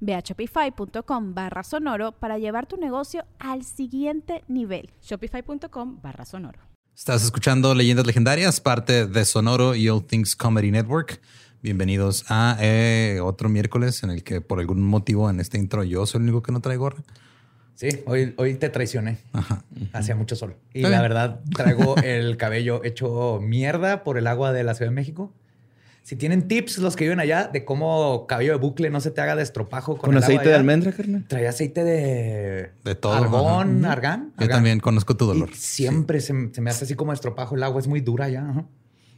Ve a shopify.com barra sonoro para llevar tu negocio al siguiente nivel. Shopify.com barra sonoro. Estás escuchando Leyendas Legendarias, parte de Sonoro y All Things Comedy Network. Bienvenidos a eh, otro miércoles en el que por algún motivo en este intro yo soy el único que no trae gorra. Sí, hoy, hoy te traicioné. Hacía mucho sol. Y la verdad, traigo el cabello hecho mierda por el agua de la Ciudad de México. Si tienen tips los que viven allá de cómo cabello de bucle no se te haga de estropajo con, aceite de almendra, carnal. Traía aceite de de todo, argón, argán. Yo también conozco tu dolor. siempre se, me hace así como estropajo. El agua es muy dura ya.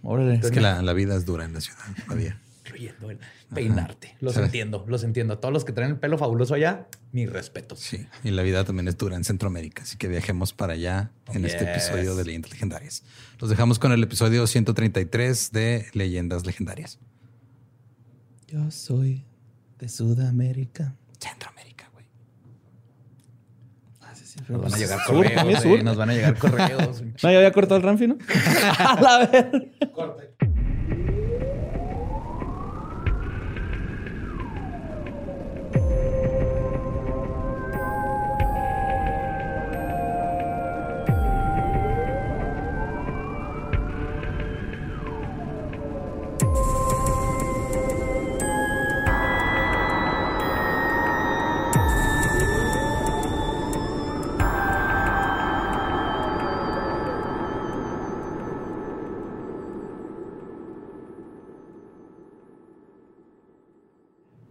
Órale. es que la, la, vida es dura en la ciudad todavía incluyendo el peinarte. Los entiendo, los entiendo. Todos los que traen el pelo fabuloso allá, mi respeto. Sí, y la vida también es dura en Centroamérica, así que viajemos para allá en este episodio de Leyendas Legendarias. Los dejamos con el episodio 133 de Leyendas Legendarias. Yo soy de Sudamérica. Centroamérica, güey. Ah, nos van a llegar correos. Nos van a llegar correos. no, ya había cortado el Ramfi, ¿no? a la ver. Corte.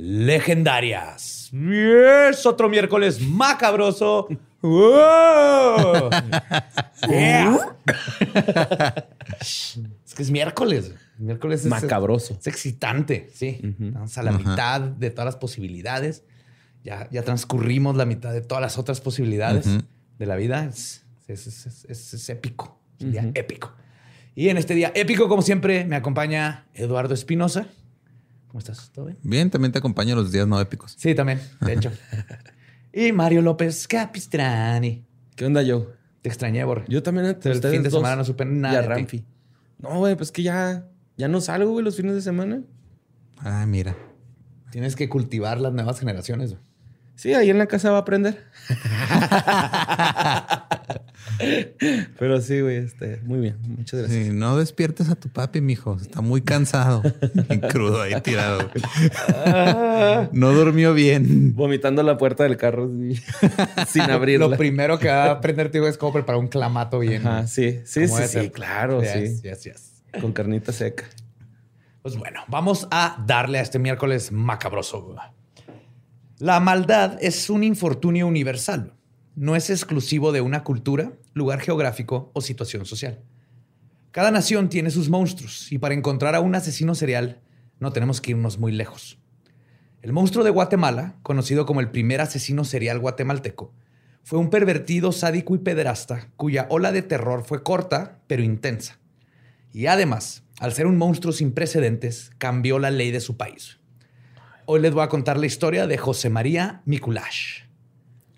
Legendarias. Es otro miércoles macabroso. es que es miércoles. Miércoles es macabroso. Es, excitante, sí. Vamos a la mitad de todas las posibilidades. Ya, ya transcurrimos la mitad de todas las otras posibilidades de la vida. Es, épico. Es un día épico. Y en este día épico, como siempre, me acompaña Eduardo Espinosa. ¿Cómo estás? ¿Todo bien? Bien, también te acompaño los días no épicos. Sí, también, de hecho. y Mario López Capistrani. ¿Qué onda, yo? Te extrañé, Borre. Yo también. El fin de semana no supe nada. de Ti. No, güey, pues que ya ya no salgo, güey, los fines de semana. Ah, mira. Tienes que cultivar las nuevas generaciones. Sí, ahí en la casa va a aprender. Pero sí, güey, este, muy bien. Muchas gracias. Sí, no despiertes a tu papi, mijo. Está muy cansado. crudo ahí tirado. no durmió bien. Vomitando la puerta del carro sin abrirla. Lo primero que va a aprender, tío, es cómo preparar un clamato bien. sí, sí, sí, sí, claro, sí. Yes, yes. Con carnita seca. Pues bueno, vamos a darle a este miércoles macabroso. La maldad es un infortunio universal. No es exclusivo de una cultura, lugar geográfico o situación social. Cada nación tiene sus monstruos y para encontrar a un asesino serial no tenemos que irnos muy lejos. El monstruo de Guatemala, conocido como el primer asesino serial guatemalteco, fue un pervertido, sádico y pederasta cuya ola de terror fue corta pero intensa. Y además, al ser un monstruo sin precedentes, cambió la ley de su país. Hoy les voy a contar la historia de José María Mikulash.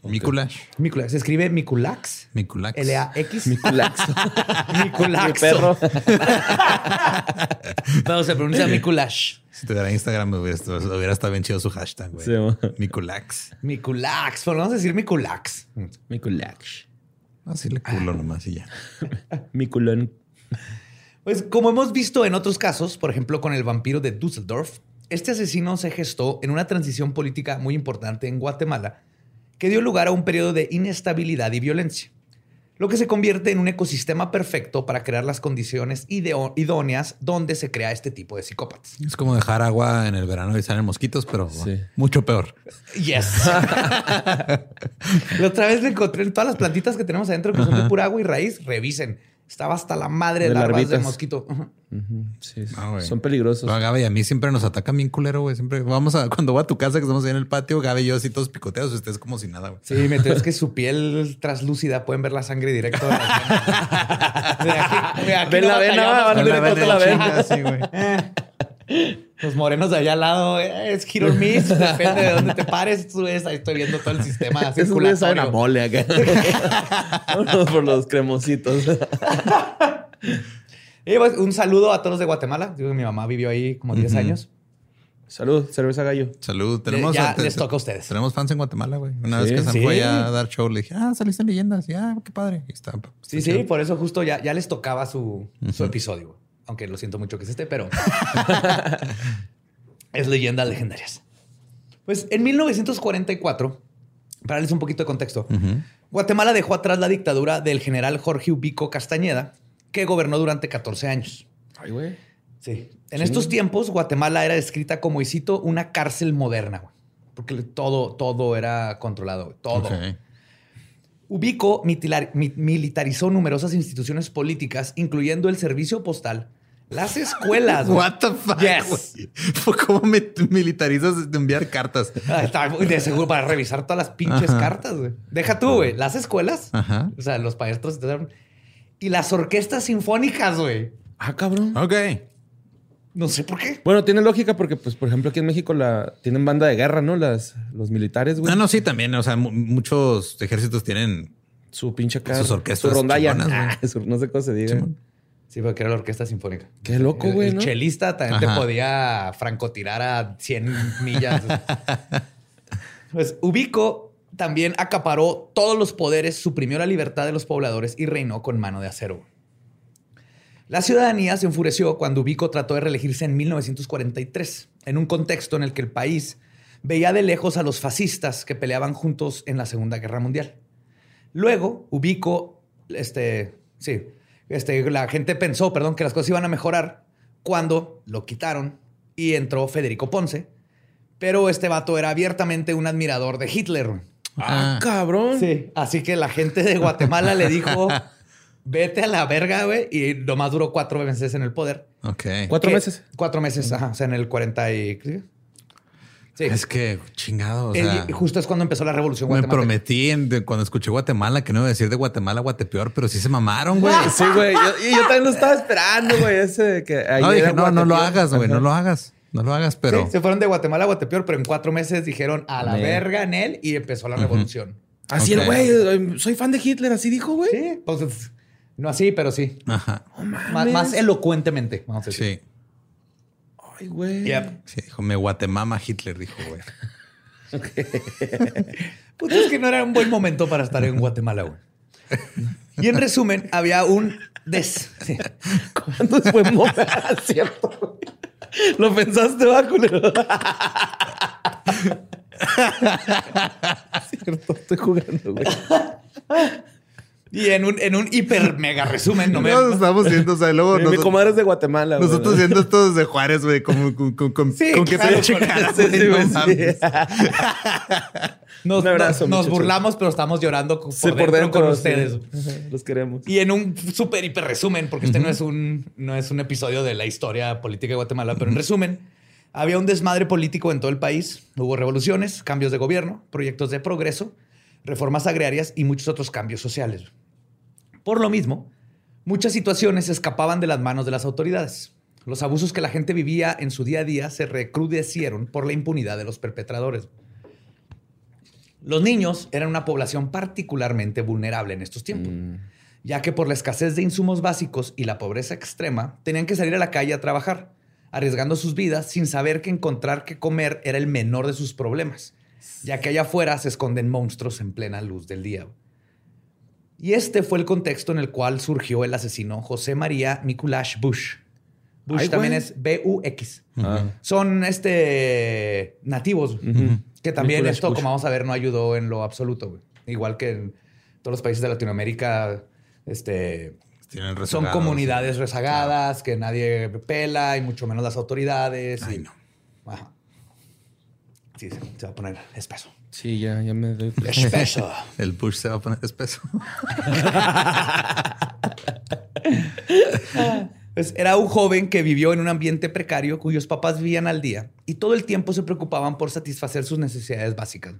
Mikulash. Mikulash. Se escribe Mikulax. Mikulax. L-A-X. Mikulax. Mikulax. perro. no, se pronuncia Mikulash. Si tuviera Instagram, hubiera, hubiera estado bien chido su hashtag, güey. Mikulax. Mikulax. Pero vamos a decir Mikulax. Mikulax. Así le culo nomás y ya. Mi culón. Pues como hemos visto en otros casos, por ejemplo con el vampiro de Düsseldorf, este asesino se gestó en una transición política muy importante en Guatemala que dio lugar a un periodo de inestabilidad y violencia, lo que se convierte en un ecosistema perfecto para crear las condiciones idóneas donde se crea este tipo de psicópatas. Es como dejar agua en el verano y salen mosquitos, pero mucho peor. Yes. la otra vez le encontré todas las plantitas que tenemos adentro que son de pura agua y raíz, revisen estaba hasta la madre de, de larvas de mosquito. sí, ah, son peligrosos. No, Gabe y a mí siempre nos atacan bien culero, güey. Siempre vamos a, cuando voy a tu casa, que estamos ahí en el patio, Gabe y yo así todos picoteados, ustedes como si nada, güey. Sí, me es que su piel traslúcida pueden ver la sangre directo de la Ven la vena, van directo la vena. Sí, güey. Los morenos de allá al lado eh, es hit or miss. Depende de dónde te pares. Tú ves, ahí estoy viendo todo el sistema circulatorio. Es mole acá. por los cremositos. Pues, un saludo a todos de Guatemala. mi mamá vivió ahí como 10 años. Salud, cerveza gallo. Salud. Tenemos, ya les toca a ustedes. Tenemos fans en Guatemala, güey. Una vez que se fue a dar show, le dije, ah, saliste en leyendas. Y, ah, qué padre. está, sí, sí, por eso justo ya, ya les tocaba su, su episodio aunque lo siento mucho que es este, pero es leyendas legendarias. Pues en 1944, para darles un poquito de contexto, Guatemala dejó atrás la dictadura del general Jorge Ubico Castañeda, que gobernó durante 14 años. Ay, güey. Sí. En estos tiempos, Guatemala era descrita como, y cito, una cárcel moderna, güey. Porque todo, todo era controlado, todo. Ubico militarizó numerosas instituciones políticas, incluyendo el servicio postal, las escuelas. What the fuck? Yes. ¿Cómo me militarizas de enviar cartas? Ah, de seguro para revisar todas las pinches cartas, güey. Deja tú, güey. Las escuelas. O sea, los maestros. Y las orquestas sinfónicas, güey. Ah, cabrón. Ok. No sé por qué. Bueno, tiene lógica porque, pues, por ejemplo, aquí en México la tienen banda de guerra, ¿no? Las, los militares, güey. Ah, no, sí, también. O sea, muchos ejércitos tienen su pinche casa. Sus orquestas. Su rondalla. Ah, no sé cómo se diga. Sí, porque era la orquesta sinfónica. Qué loco, güey. El, chelista también te podía francotirar a 100 millas. pues Ubico también acaparó todos los poderes, suprimió la libertad de los pobladores y reinó con mano de acero. La ciudadanía se enfureció cuando Ubico trató de reelegirse en 1943, en un contexto en el que el país veía de lejos a los fascistas que peleaban juntos en la Segunda Guerra Mundial. Luego, Ubico, este, sí, este, la gente pensó, perdón, que las cosas iban a mejorar cuando lo quitaron y entró Federico Ponce. Pero este vato era abiertamente un admirador de Hitler. Ah, cabrón. Sí. Así que la gente de Guatemala le dijo, vete a la verga, güey. Y nomás duró cuatro meses en el poder. Ok. ¿Cuatro meses? Cuatro meses, ajá. O sea, en el 40 y... Es que chingado. justo es cuando empezó la revolución Me prometí cuando escuché Guatemala que no iba a decir de Guatemala Guatepeor, pero sí se mamaron, güey. sí, güey. Yo, yo, también lo estaba esperando, güey. Ese que no, dije, no, no lo hagas, güey. No lo hagas. No lo hagas, pero. se fueron de Guatemala a Guatepeor, pero en cuatro meses dijeron a la verga en él y empezó la revolución. Así el güey. Soy fan de Hitler, así dijo, güey. Sí, pues, no así, pero sí. Ajá. más, elocuentemente, vamos a decir. Sí. Ay, güey. Sí, dijo, me guatemama Hitler, dijo, güey. pues es que no era un buen momento para estar en Guatemala, güey. Y en resumen, había un des. ¿Cuándo es buen momento? Cierto. Lo pensaste, va, culero. Cierto, estoy jugando, güey. Y en un, en un hiper mega resumen, no me. Nos estamos viendo, o sea, luego. Mi comadre es de Guatemala. Nosotros viendo esto desde Juárez, güey, como con, con, con, sí, con qué pinche cara, sí, Nos, abrazo, nos, burlamos, pero estamos llorando por, dentro, con ustedes. Los queremos. Y en un súper hiper resumen, porque este no, es un, no es un episodio de la historia política de Guatemala, pero en resumen, había un desmadre político en todo el país. Hubo revoluciones, cambios de gobierno, proyectos de progreso, reformas agrarias y muchos otros cambios sociales. Por lo mismo, muchas situaciones escapaban de las manos de las autoridades. Los abusos que la gente vivía en su día a día se recrudecieron por la impunidad de los perpetradores. Los niños eran una población particularmente vulnerable en estos tiempos, mm. ya que por la escasez de insumos básicos y la pobreza extrema, tenían que salir a la calle a trabajar, arriesgando sus vidas sin saber que encontrar qué comer era el menor de sus problemas, ya que allá afuera se esconden monstruos en plena luz del día. Y este fue el contexto en el cual surgió el asesino José María Mikulash Bush. Bush Ay, también güey. es B-U-X. Ah. Son este nativos, que también Mikulash esto, Bush. como vamos a ver, no ayudó en lo absoluto. güey. Igual que en todos los países de Latinoamérica, este, Tienen son comunidades sí. rezagadas que nadie pela y mucho menos las autoridades. Ay, y- no. Ajá. Sí, se va a poner espeso. Sí, ya, ya me doy. Espeso. El Bush se va a poner espeso. Pues era un joven que vivió en un ambiente precario cuyos papás vivían al día y todo el tiempo se preocupaban por satisfacer sus necesidades básicas.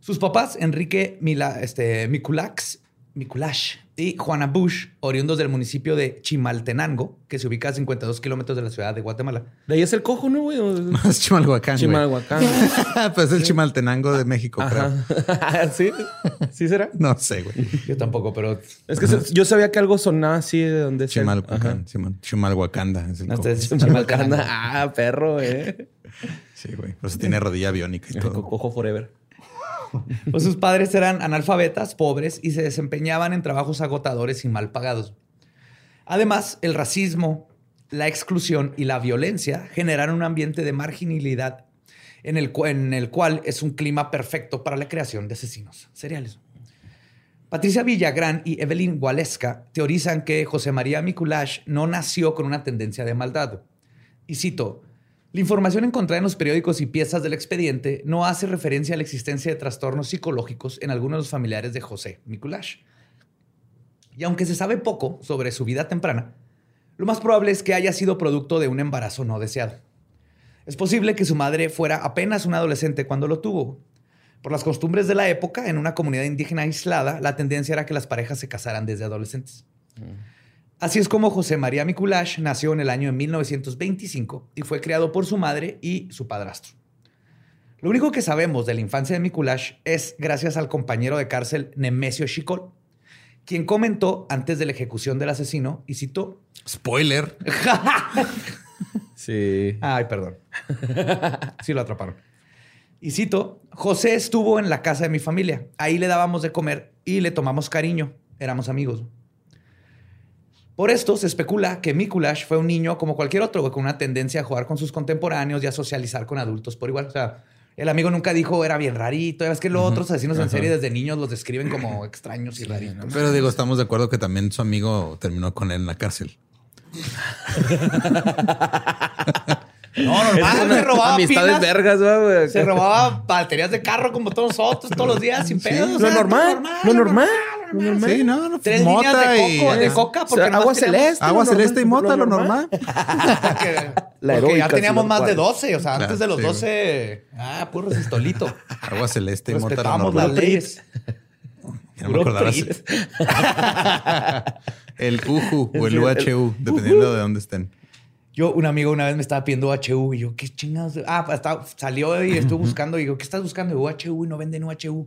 Sus papás, Enrique Mila, este, Mikulax, Mikulash y Juana Bush, oriundos del municipio de Chimaltenango, que se ubica a 52 kilómetros de la ciudad de Guatemala. De ahí es el cojo, ¿no, güey? Es Chimalhuacán. Chimalhuacán. pues es el Chimaltenango de México, creo. ¿Sí? ¿Sí será? No sé, güey. Yo tampoco, pero Es que se- yo sabía que algo sonaba así de donde sea. Chimalhuacán. Chimalhuacanda. Es el No, cojo. Ah, perro, eh. Sí, güey. Pues tiene rodilla biónica y todo. Cojo forever. Pues sus padres eran analfabetas, pobres y se desempeñaban en trabajos agotadores y mal pagados. Además, el racismo, la exclusión y la violencia generaron un ambiente de marginalidad en el, cual es un clima perfecto para la creación de asesinos seriales. Patricia Villagrán y Evelyn Waleska teorizan que José María Mikulash no nació con una tendencia de maldad. Y cito, la información encontrada en los periódicos y piezas del expediente no hace referencia a la existencia de trastornos psicológicos en algunos de los familiares de José Mikulash. Y aunque se sabe poco sobre su vida temprana, lo más probable es que haya sido producto de un embarazo no deseado. Es posible que su madre fuera apenas un adolescente cuando lo tuvo. Por las costumbres de la época, en una comunidad indígena aislada, la tendencia era que las parejas se casaran desde adolescentes. Así es como José María Mikulash nació en el año de 1925 y fue criado por su madre y su padrastro. Lo único que sabemos de la infancia de Mikulash es gracias al compañero de cárcel Nemesio Chicol, quien comentó antes de la ejecución del asesino y citó, Spoiler. Sí. Ay, perdón. Sí lo atraparon. Y cito, José estuvo en la casa de mi familia. Ahí le dábamos de comer y le tomamos cariño. Éramos amigos. Por esto se especula que Mikulash fue un niño como cualquier otro, con una tendencia a jugar con sus contemporáneos y a socializar con adultos por igual. O sea, el amigo nunca dijo era bien rarito. Es que los otros asesinos en serie desde niños los describen como extraños y raritos. Pero digo, estamos de acuerdo que también su amigo terminó con él en la cárcel. No, normal, se robaba Amistades pilas. vergas, güey. Se robaba baterías de carro como todos nosotros, todos los días, sin pedos. o Lo normal, lo normal, lo normal. Sí, no, no. Tres mota líneas de y- coco, de coca, porque O sea, agua celeste. Agua celeste y mota, lo normal. La porque ya teníamos sí, más de lo 12, o sea, antes de los sí, 12, ah, puro resistolito. Agua celeste y mota, lo Respetamos las normal. leyes. Ya no me acordaba El UJU o el UHU, dependiendo de dónde estén. Yo, un amigo una vez me estaba pidiendo UHU y yo, ¿qué chingados? Ah, pues, estaba- salió y estuvo buscando y yo, ¿qué estás buscando? UHU y no venden UHU.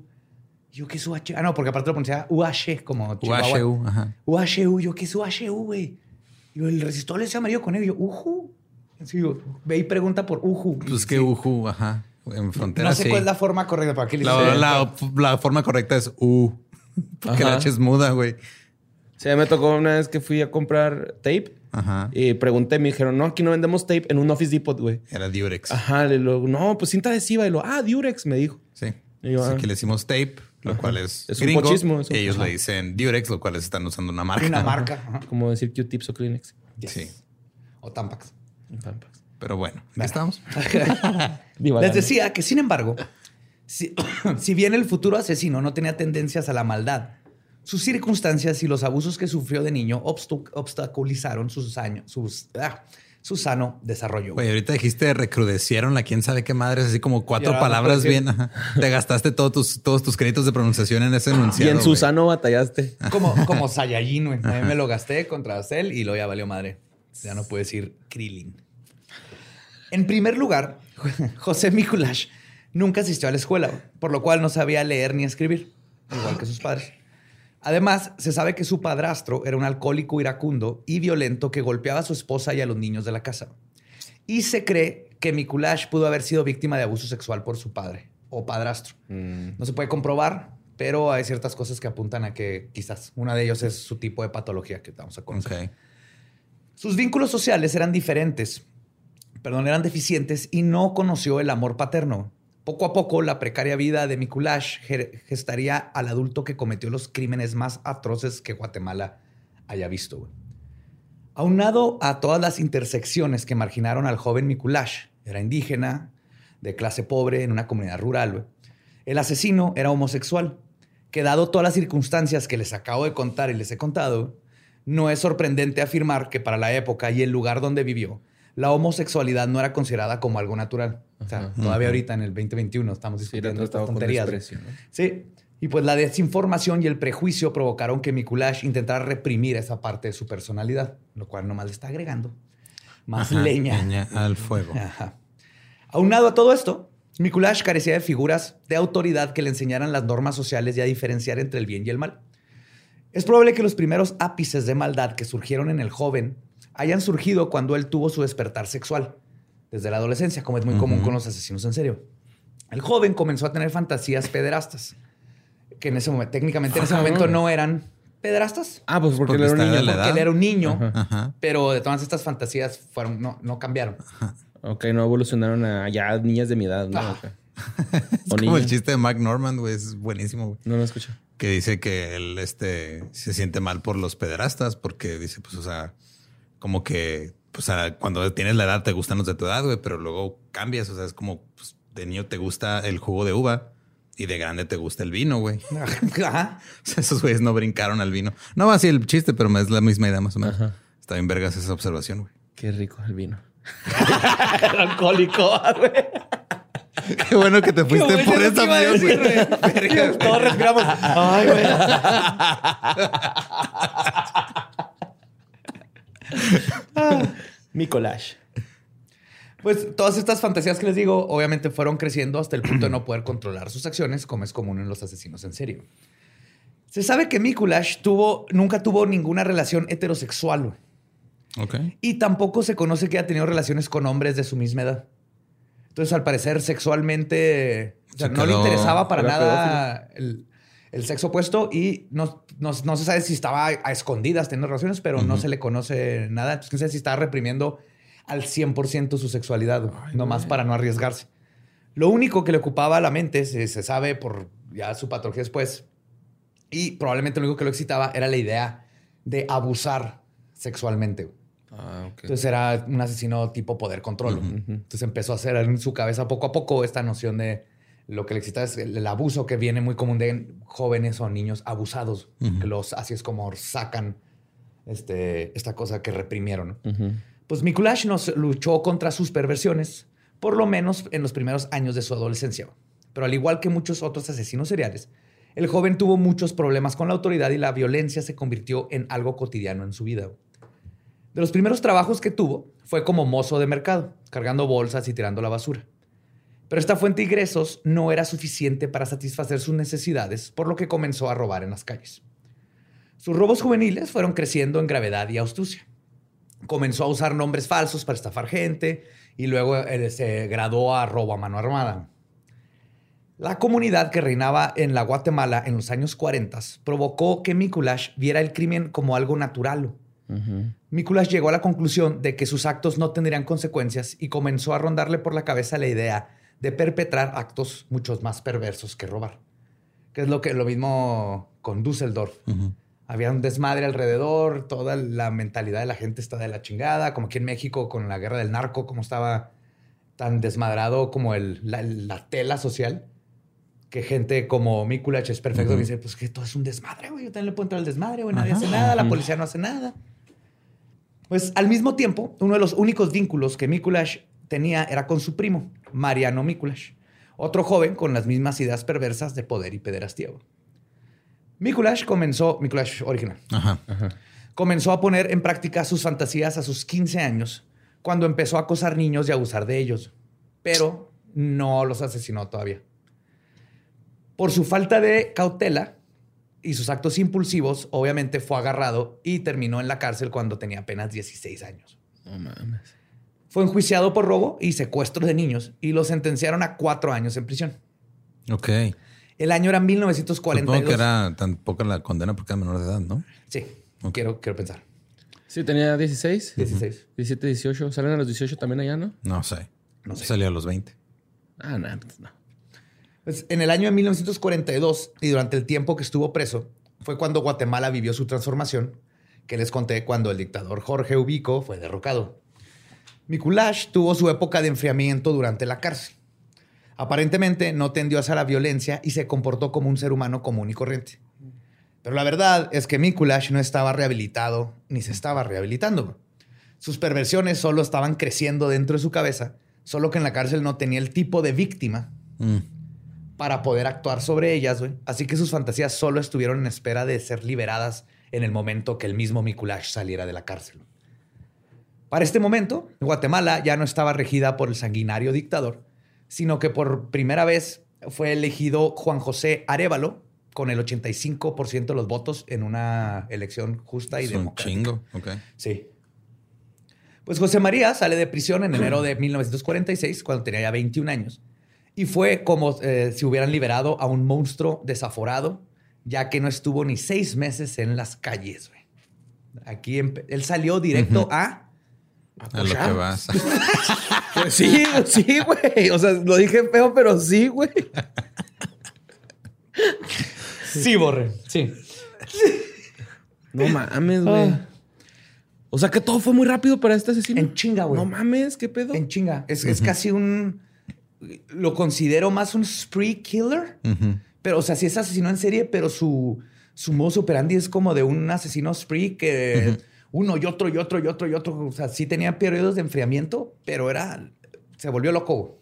Y yo, ¿qué es UHU? Ah, no, porque aparte lo pronunciaba UH, como Chihuahua. UHU, ajá. UHU, yo, ¿qué es UHU, güey? Y yo, el resistor es amarillo con él. Y yo, UJU. Así yo, ve y pregunta por UJU. Pues que UJU, ajá. En frontera No sé sí. cuál es la forma correcta para que le La, la- la forma correcta es U. Porque la Ajá. H es muda, güey. Sí, me tocó una vez que fui a comprar tape Ajá. y pregunté, me dijeron, no, aquí no vendemos tape en un Office Depot, güey. Era Durex. Ajá, luego, no, pues cinta adhesiva. Y lo, ah, Durex, me dijo. Sí. Yo, Así ah. que le decimos tape, lo cual es, Es un pochismo, es un- y ellos ajá. le dicen Durex, lo cual es están usando una marca. Una marca. Ajá. Como decir Q-tips o Kleenex. Yes. Sí. O Tampax. Pampax. Pero bueno, aquí estamos. Divagando. Les decía que, sin embargo, si, si bien el futuro asesino no tenía tendencias a la maldad, sus circunstancias y los abusos que sufrió de niño obstaculizaron sus años, sus, ah, su sano desarrollo. Güey, ahorita dijiste recrudecieron la quién sabe qué madres, así como cuatro Y palabras bien. ajá. Te gastaste todos tus, todos tus créditos de pronunciación en ese Y enunciado. en güey. Susano batallaste. Como, como Saiyajin, güey. A mí me lo gasté contra Cell y luego ya valió madre. Ya no puedo decir Krillin. En primer lugar, José Mikulash nunca asistió a la escuela, por lo cual no sabía leer ni escribir, igual que sus padres. Además, se sabe que su padrastro era un alcohólico iracundo y violento que golpeaba a su esposa y a los niños de la casa. Y se cree que Mikulash pudo haber sido víctima de abuso sexual por su padre o padrastro. No se puede comprobar, pero hay ciertas cosas que apuntan a que quizás una de ellos es su tipo de patología que vamos a conocer. Sus vínculos sociales eran diferentes, perdón, eran deficientes y no conoció el amor paterno. Poco a poco, la precaria vida de Mikulash ge- gestaría al adulto que cometió los crímenes más atroces que Guatemala haya visto. Aunado a todas las intersecciones que marginaron al joven Mikulash, era indígena, de clase pobre, en una comunidad rural, el asesino era homosexual, que dado todas las circunstancias que les acabo de contar y les he contado, no es sorprendente afirmar que para la época y el lugar donde vivió, la homosexualidad no era considerada como algo natural. O sea, todavía ahorita en el 2021 estamos Sí, discutiendo estas tratado con tonterías. desprecio, ¿no? Sí. Y pues la desinformación y el prejuicio provocaron que Mikulash intentara reprimir esa parte de su personalidad, lo cual nomás le está agregando más Ajá, leña. leña al fuego. Ajá. Aunado a todo esto, Mikulash carecía de figuras de autoridad que le enseñaran las normas sociales y a diferenciar entre el bien y el mal. Es probable que los primeros ápices de maldad que surgieron en el joven hayan surgido cuando él tuvo su despertar sexual, desde la adolescencia, como es muy común con los asesinos en serio. El joven comenzó a tener fantasías pederastas, que en ese momento, técnicamente en ese Ah, momento no. eran pederastas, Ah, pues porque, Porque él era un niño. la porque edad. él era un niño, Ajá. Ajá. pero de todas estas fantasías fueron, no, no cambiaron. Ok, no evolucionaron a ya niñas de mi edad, ¿no? Ah. Ok. Es O como el chiste de Mark Norman, güey. Es buenísimo, güey. No lo escucho. Que dice que él este, se siente mal por los pederastas porque dice, pues, o sea, como que, pues, a- cuando tienes la edad te gustan los de tu edad, güey, pero luego cambias. O sea, es como, pues, de niño te gusta el jugo de uva y de grande te gusta el vino, güey. Ajá. O sea, esos güeyes no brincaron al vino. No va así el chiste, pero es la misma idea más o menos. Ajá. Está bien vergas esa observación, güey. Qué rico el vino. alcohólico, güey. Qué bueno que te fuiste Qué por bueno esa que iba a opción, decir, güey. güey. Verga, Todos respiramos. Ay, güey. Mi collage. Pues todas estas fantasías que les digo, obviamente fueron creciendo hasta el punto de no poder controlar sus acciones, como es común en los asesinos en serio. Se sabe que Mikulash tuvo, nunca tuvo ninguna relación heterosexual güey. Ok. y tampoco se conoce que haya tenido relaciones con hombres de su misma edad. Entonces, al parecer, sexualmente o sea, Se no le interesaba para nada el, el sexo opuesto y no, no- no se sabe si estaba a escondidas teniendo relaciones, pero no se le conoce nada. Entonces, quién sabe si estaba reprimiendo al 100% su sexualidad, nomás para no arriesgarse. Lo único que le ocupaba la mente, se, se sabe por ya su patología después, y probablemente lo único que lo excitaba era la idea de abusar sexualmente. Ah. Entonces era un asesino tipo poder control. Entonces empezó a hacer en su cabeza poco a poco esta noción de lo que le excita es el, el abuso que viene muy común de jóvenes o niños abusados, que los así es como sacan este, esta cosa que reprimieron. Pues Mikulash nos luchó contra sus perversiones, por lo menos en los primeros años de su adolescencia. Pero al igual que muchos otros asesinos seriales, el joven tuvo muchos problemas con la autoridad y la violencia se convirtió en algo cotidiano en su vida. De los primeros trabajos que tuvo fue como mozo de mercado, cargando bolsas y tirando la basura. Pero esta fuente de ingresos no era suficiente para satisfacer sus necesidades, por lo que comenzó a robar en las calles. Sus robos juveniles fueron creciendo en gravedad y astucia comenzó a usar nombres falsos para estafar gente y luego eh, se graduó a robo a mano armada. La comunidad que reinaba en la Guatemala en los años 40 provocó que Mikulash viera el crimen como algo natural. Mikulash llegó a la conclusión de que sus actos no tendrían consecuencias y comenzó a rondarle por la cabeza la idea de perpetrar actos muchos más perversos que robar. Que es lo que lo mismo con Düsseldorf. Ujú. Había un desmadre alrededor, toda la mentalidad de la gente está de la chingada, como aquí en México con la guerra del narco, como estaba tan desmadrado como el, la, la tela social, que gente como Mikulach es perfecto, que dice, pues que todo es un desmadre, güey, yo también le puedo entrar al desmadre, güey, nadie hace nada, la policía no hace nada. Pues al mismo tiempo, uno de los únicos vínculos que Mikulach tenía era con su primo, Mariano Mikulach, otro joven con las mismas ideas perversas de poder y pederastía. Mikulash comenzó, Mikulash original, Ajá. comenzó a poner en práctica sus fantasías a sus 15 años, cuando empezó a acosar niños y abusar de ellos, pero no los asesinó todavía. Por su falta de cautela y sus actos impulsivos, obviamente fue agarrado y terminó en la cárcel cuando tenía apenas 16 años. No mames. Fue enjuiciado por robo y secuestro de niños y lo sentenciaron a cuatro años en prisión. Ok. El año era Supongo 1942. que era tan poca la condena porque era menor de edad, ¿no? Sí, quiero, quiero pensar. Sí, tenía 16. 16. 17, 18. ¿Salen a los 18 también allá, no? No sé. No sé. Salió a los 20. Ah, no, pues no. Pues, en el año de 1942 y durante el tiempo que estuvo preso, fue cuando Guatemala vivió su transformación, que les conté cuando el dictador Jorge Ubico fue derrocado. Mikulash tuvo su época de enfriamiento durante la cárcel. Aparentemente no tendió hacia la violencia y se comportó como un ser humano común y corriente. Pero la verdad es que Mikulash no estaba rehabilitado ni se estaba rehabilitando. Sus perversiones solo estaban creciendo dentro de su cabeza, solo que en la cárcel no tenía el tipo de víctima Mm. para poder actuar sobre ellas. Así que sus fantasías solo estuvieron en espera de ser liberadas en el momento que el mismo Mikulash saliera de la cárcel. Para este momento, Guatemala ya no estaba regida por el sanguinario dictador, sino que por primera vez fue elegido Juan José Arevalo con el 85% de los votos en una elección justa y Es un democrática. chingo. Ok. Sí. Pues José María sale de prisión en enero de 1946, cuando tenía ya 21 años. Y fue como eh, si hubieran liberado a un monstruo desaforado, ya que no estuvo ni seis meses en las calles. güey. Aquí él salió directo a... A lo que vas. Pues sí, sí, güey. O sea, lo dije feo, pero sí, güey. Sí, Borre. Sí. No mames, güey. O sea que todo fue muy rápido para este asesino. En chinga, güey. No mames, qué pedo. En chinga. Es, es casi un... Lo considero más un spree killer. Pero, o sea, sí es asesino en serie, pero su, su modus operandi es como de un asesino spree que uno y otro y otro y otro y otro. O sea, sí tenía periodos de enfriamiento, pero era. Se volvió loco.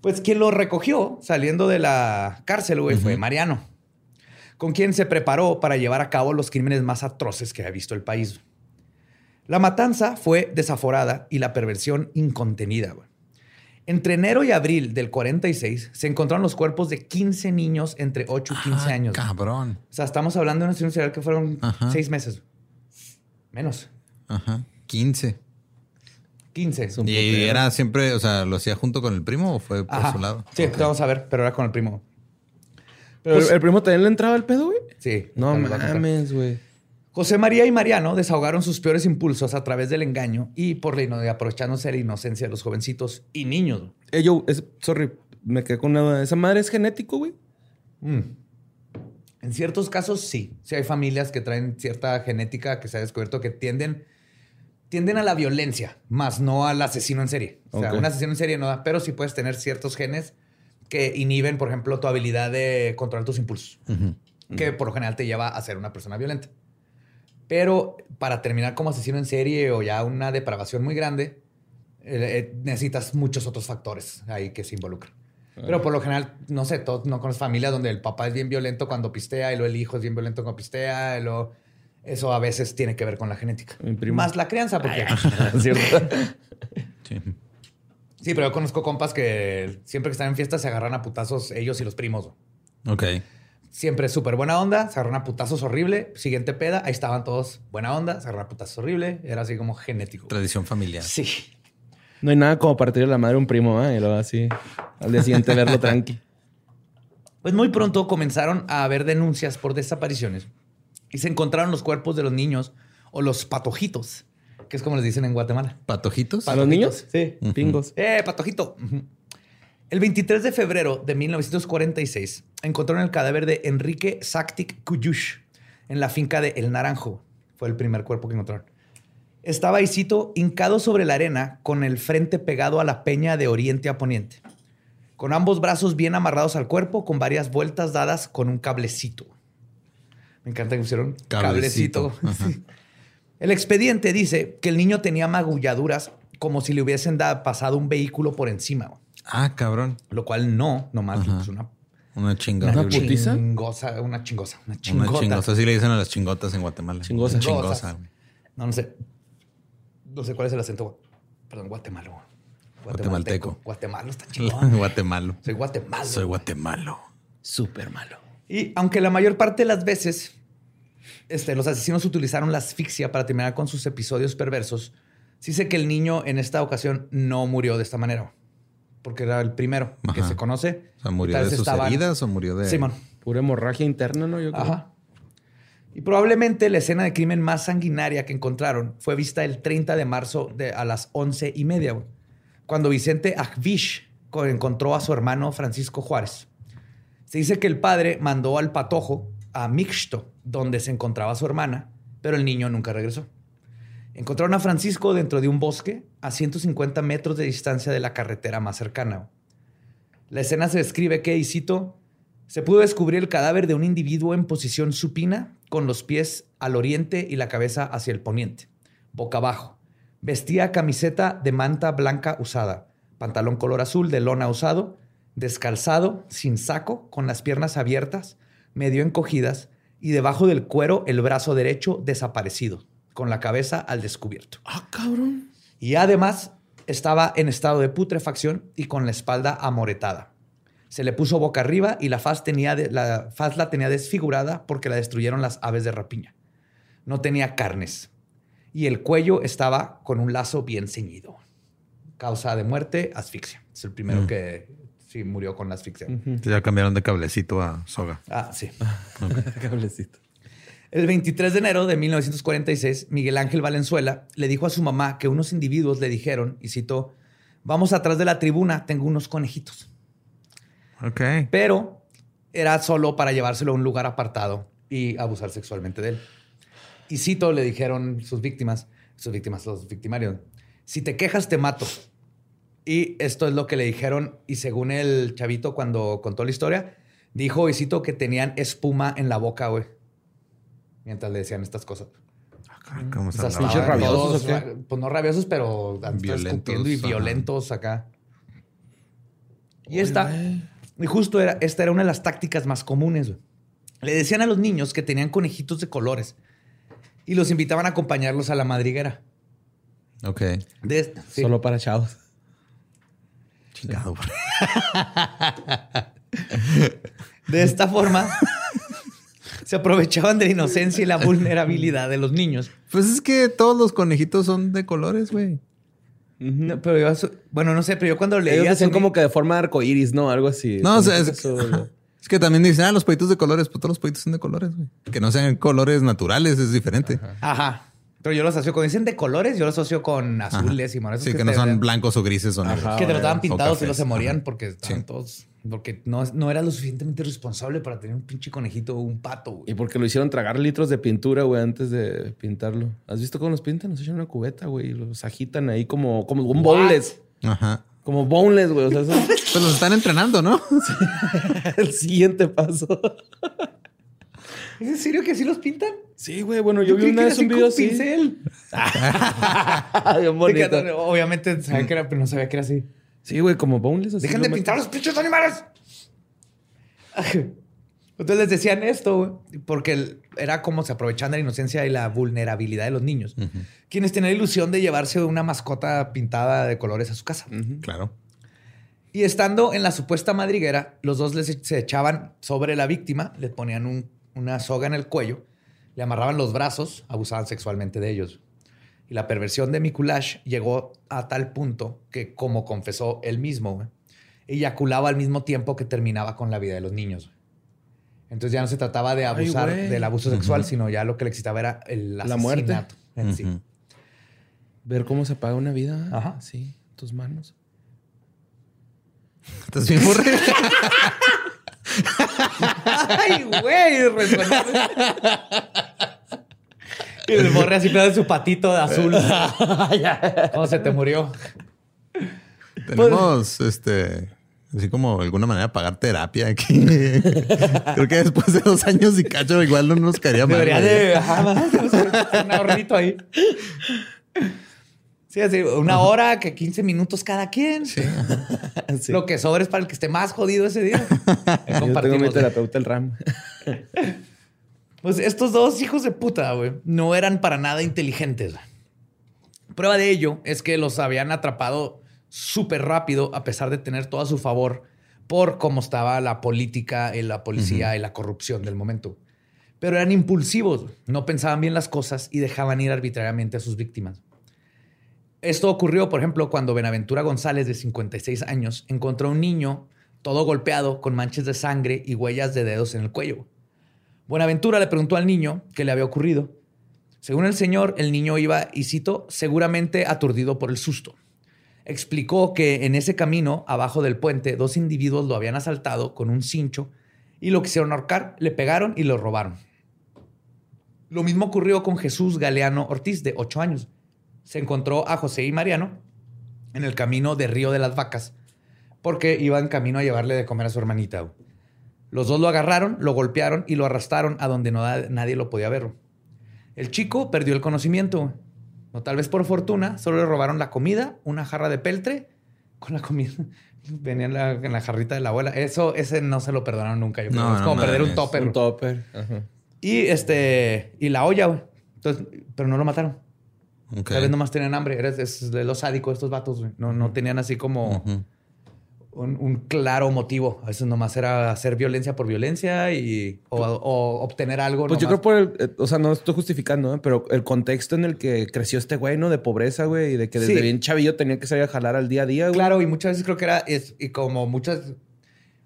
Pues quien lo recogió saliendo de la cárcel, güey, fue Mariano, con quien se preparó para llevar a cabo los crímenes más atroces que ha visto el país. La matanza fue desaforada y la perversión incontenida. güey. Entre enero y abril del 46 se encontraron los cuerpos de 15 niños entre 8 y 15 Ah, años. güey. Cabrón. O sea, estamos hablando de un asesino serial que fueron Ajá. 6 meses. Menos. Ajá. 15. 15. ¿Y era siempre, o sea, lo hacía junto con el primo o fue por Ajá. su lado? Sí, Ok. vamos a ver, pero era con el primo. Pero Pues- el primo también le entraba el pedo, güey. Sí. No mames, güey. José María y Mariano desahogaron sus peores impulsos a través del engaño y por la ino- aprovechándose de la inocencia de los jovencitos y niños. Eh, yo, es- sorry, me quedé con una duda. ¿Esa madre es genético, güey? Mm. En ciertos casos, sí. Sí hay familias que traen cierta genética que se ha descubierto que tienden, tienden a la violencia, más no al asesino en serie. O sea, un asesino en serie no da, pero sí puedes tener ciertos genes que inhiben, por ejemplo, tu habilidad de controlar tus impulsos, que por lo general te lleva a ser una persona violenta. Pero para terminar como asesino en serie o ya una depravación muy grande, eh, eh, necesitas muchos otros factores ahí que se involucran. Pero por lo general, no sé, todos no conoces familias donde el papá es bien violento cuando pistea y luego el hijo es bien violento cuando pistea. Y luego eso a veces tiene que ver con la genética. Más la crianza, porque... ¿Cierto? Sí. Sí, pero yo conozco compas que siempre que están en fiestas se agarran a putazos ellos y los primos. Ok. Siempre súper buena onda, se agarran a putazos horrible. Siguiente peda, ahí estaban todos buena onda, se agarran a putazos horrible. Era así como genético. Tradición familiar. Sí. No hay nada como partirle la madre a un primo, ¿eh? Y luego así, al día siguiente verlo tranqui. Pues muy pronto comenzaron a haber denuncias por desapariciones y se encontraron los cuerpos de los niños o los patojitos, que es como les dicen en Guatemala. ¿Patojitos? ¿A los niños? Sí. Pingos. ¡Eh, patojito! El 23 de febrero de 1946 encontraron el cadáver de Enrique Saktik Kuyush en la finca de El Naranjo. Fue el primer cuerpo que encontraron. Estaba, y cito, hincado sobre la arena con el frente pegado a la peña de oriente a poniente, con ambos brazos bien amarrados al cuerpo, con varias vueltas dadas con un cablecito. Me encanta que pusieron cablecito. El expediente dice que el niño tenía magulladuras como si le hubiesen da- pasado un vehículo por encima, Ah, cabrón. lo cual no, nomás Ajá. es una, Una chinga. una putiza? chingosa, una chingosa, una chingota. Una chingosa. Así le dicen a las chingotas en Guatemala. Chingosa. Chingosa. No, no sé. No sé cuál es el acento. Perdón, guatemalo. Guatemalteco. Guatemalo está chingón. Guatemalo. Soy guatemalo. Soy guatemalo. Súper malo. Y aunque la mayor parte de las veces este, los asesinos utilizaron la asfixia para terminar con sus episodios perversos, sí sé que el niño en esta ocasión no murió de esta manera. porque era el primero que se conoce. O sea, ¿murió de sus estaban- heridas o murió de...? Simón. Pura hemorragia interna, ¿no? Yo creo. Ajá. Y probablemente la escena de crimen más sanguinaria que encontraron fue vista el 30 de marzo de, a las once y media, cuando Vicente Ajvish co- encontró a su hermano Francisco Juárez. Se dice que el padre mandó al patojo a Mixto, donde se encontraba su hermana, pero el niño nunca regresó. Encontraron a Francisco dentro de un bosque a 150 metros de distancia de la carretera más cercana. La escena se describe que, y cito, se pudo descubrir el cadáver de un individuo en posición supina, con los pies al oriente y la cabeza hacia el poniente, boca abajo. Vestía camiseta de manta blanca usada, pantalón color azul de lona usado, descalzado, sin saco, con las piernas abiertas, medio encogidas y debajo del cuero el brazo derecho desaparecido, con la cabeza al descubierto. Ah, cabrón. Y además estaba en estado de putrefacción y con la espalda amoretada. Se le puso boca arriba y la faz, tenía de- la faz la tenía desfigurada porque la destruyeron las aves de rapiña. No tenía carnes. Y el cuello estaba con un lazo bien ceñido. Causa de muerte, asfixia. Es el primero Mm. que sí murió con la asfixia. Ya cambiaron de cablecito a soga. Ah, sí. Cablecito. El 23 de enero de 1946, Miguel Ángel Valenzuela le dijo a su mamá que unos individuos le dijeron, y citó, vamos atrás de la tribuna, tengo unos conejitos. Ok. Pero era solo para llevárselo a un lugar apartado y abusar sexualmente de él. Y cito, le dijeron sus víctimas, sus víctimas, los victimarios, si te quejas te mato. Y esto es lo que le dijeron y según el chavito cuando contó la historia, dijo, y cito, que tenían espuma en la boca, güey. Mientras le decían estas cosas. ¿Cómo O sea, están pinches rabiosos. Pues no rabiosos, pero Violentos, escupiendo y ajá. violentos acá. Y esta, y justo era, esta era una de las tácticas más comunes. güey. Le decían a los niños que tenían conejitos de colores y los invitaban a acompañarlos a la madriguera. Ok. De, sí. Solo para chavos. Chingado. de esta forma, se aprovechaban de la inocencia y la vulnerabilidad de los niños. Pues es que todos los conejitos son de colores, güey. No, pero yo, bueno, no sé, pero yo cuando leía... Ellos decían como que de forma arcoíris, ¿no? Algo así. No, o sea, es- que eso- Es que también dicen, ah, los pollitos de colores, pues todos los pollitos son de colores, güey. Que no sean colores naturales es diferente. Ajá. Pero yo los asocio, cuando dicen de colores, yo los asocio con Ajá. azules y morados. Sí, que no son blancos o grises o Ajá. negros. Que te lo estaban O pintados y los se morían Ajá. porque estaban Sí. todos... Porque no, no era lo suficientemente responsable para tener un pinche conejito o un pato, güey. Y porque lo hicieron tragar litros de pintura, güey, antes de pintarlo. ¿Has visto cómo los pintan? Los echan una cubeta, güey, y los agitan ahí como, como un boneless. Ajá. Como boneless, güey. O sea, eso Pues los están entrenando, ¿no? el siguiente paso. ¿Es en serio que así los pintan? Sí, güey. Bueno, yo vi una vez un video así. pincel. Bien Sí, bonito. que, obviamente sabía que era, pero no sabía que era así. Sí, güey, como boneless. así Dejen de pintar a los pinches animales. Entonces les decían esto, güey, porque era como se aprovechaban de la inocencia y la vulnerabilidad de los niños, quienes tenían la ilusión de llevarse una mascota pintada de colores a su casa. Claro. Y estando en la supuesta madriguera, los dos les, se echaban sobre la víctima, le ponían un- una soga en el cuello, le amarraban los brazos, abusaban sexualmente de ellos. Y la perversión de Mikulash llegó a tal punto que, como confesó él mismo, güey, eyaculaba al mismo tiempo que terminaba con la vida de los niños. güey. Entonces ya no se trataba de abusar del abuso sexual, sino ya lo que le excitaba era el La muerte. asesinato en sí. Ver cómo se apaga una vida. Ajá. Sí, tus manos. ¿Estás bien, burro? ¡Ay, güey! Y el borre así pegado en su patito de azul. ¿Cómo se te murió? Tenemos, este, así como alguna manera de pagar terapia aquí. Creo que después de dos años y cacho igual no nos caería mal. Debería de... Ajá, un ahorrito ahí. Sí, así, una hora, que 15 minutos cada quien. Sí. Sí. Lo que sobra es para el que esté más jodido ese día. Yo tengo mi terapeuta el RAM. Pues estos dos hijos de puta, güey, no eran para nada inteligentes. Prueba de ello es que los habían atrapado súper rápido a pesar de tener todo a su favor por cómo estaba la política, y la policía y la corrupción del momento. Pero eran impulsivos, no pensaban bien las cosas y dejaban ir arbitrariamente a sus víctimas. Esto ocurrió, por ejemplo, cuando Benaventura González, de 56 años, encontró a un niño todo golpeado con manchas de sangre y huellas de dedos en el cuello. Buenaventura le preguntó al niño qué le había ocurrido. Según el señor, el niño iba, y cito, seguramente aturdido por el susto. Explicó que en ese camino, abajo del puente, dos individuos lo habían asaltado con un cincho y lo quisieron ahorcar, le pegaron y lo robaron. Lo mismo ocurrió con Jesús Galeano Ortiz, de 8 años. Se encontró a José y Mariano en el camino de Río de las Vacas, porque iban camino a llevarle de comer a su hermanita. Los dos lo agarraron, lo golpearon y lo arrastraron a donde no, nadie lo podía ver. El chico perdió el conocimiento. O tal vez por fortuna, solo le robaron la comida, una jarra de peltre con la comida. Venía en la, jarrita de la abuela. Eso, ese no se lo perdonaron nunca. Yo creo. es como perder un topper. Un topper. Y este, y la olla, güey. Entonces, pero no lo mataron. Tal vez nomás tenían hambre. Eres de los sádicos estos vatos, güey. No, no tenían así como un, claro motivo. Eso nomás era hacer violencia por violencia y o, obtener algo. Pues yo creo por el, eh, o sea, no estoy justificando, ¿eh? pero el contexto en el que creció este güey, ¿no? De pobreza, güey, y de que desde bien chavillo tenía que salir a jalar al día a día, güey. Claro, y muchas veces creo que era, es, y como muchas,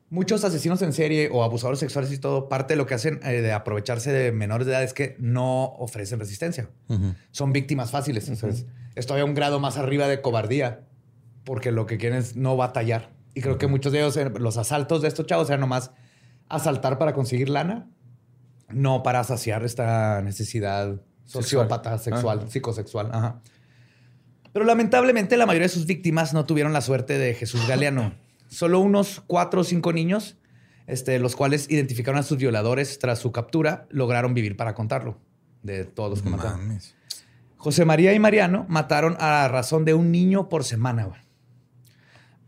muchos asesinos en serie o abusadores sexuales y todo, parte de lo que hacen eh, de aprovecharse de menores de edad es que no ofrecen resistencia. Son víctimas fáciles. Entonces, esto un grado más arriba de cobardía porque lo que quieren es no batallar. Y creo que muchos de ellos, eh, los asaltos de estos chavos eran nomás asaltar para conseguir lana, no para saciar esta necesidad sociópata, sexual, psicosexual. Ajá. Pero lamentablemente la mayoría de sus víctimas no tuvieron la suerte de Jesús Galeano. Solo unos cuatro o cinco niños, este, los cuales identificaron a sus violadores tras su captura, lograron vivir para contarlo, de todos los que mataron. José María y Mariano mataron a razón de un niño por semana.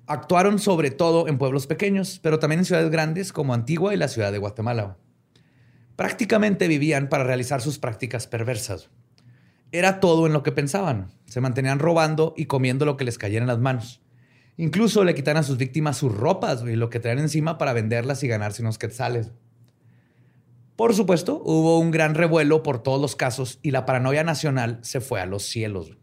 Actuaron sobre todo en pueblos pequeños, pero también en ciudades grandes como Antigua y la ciudad de Guatemala. Prácticamente vivían para realizar sus prácticas perversas. Era todo en lo que pensaban. Se mantenían robando y comiendo lo que les cayera en las manos. Incluso le quitan a sus víctimas sus ropas y lo que traen encima para venderlas y ganarse unos quetzales. Por supuesto, hubo un gran revuelo por todos los casos y la paranoia nacional se fue a los cielos.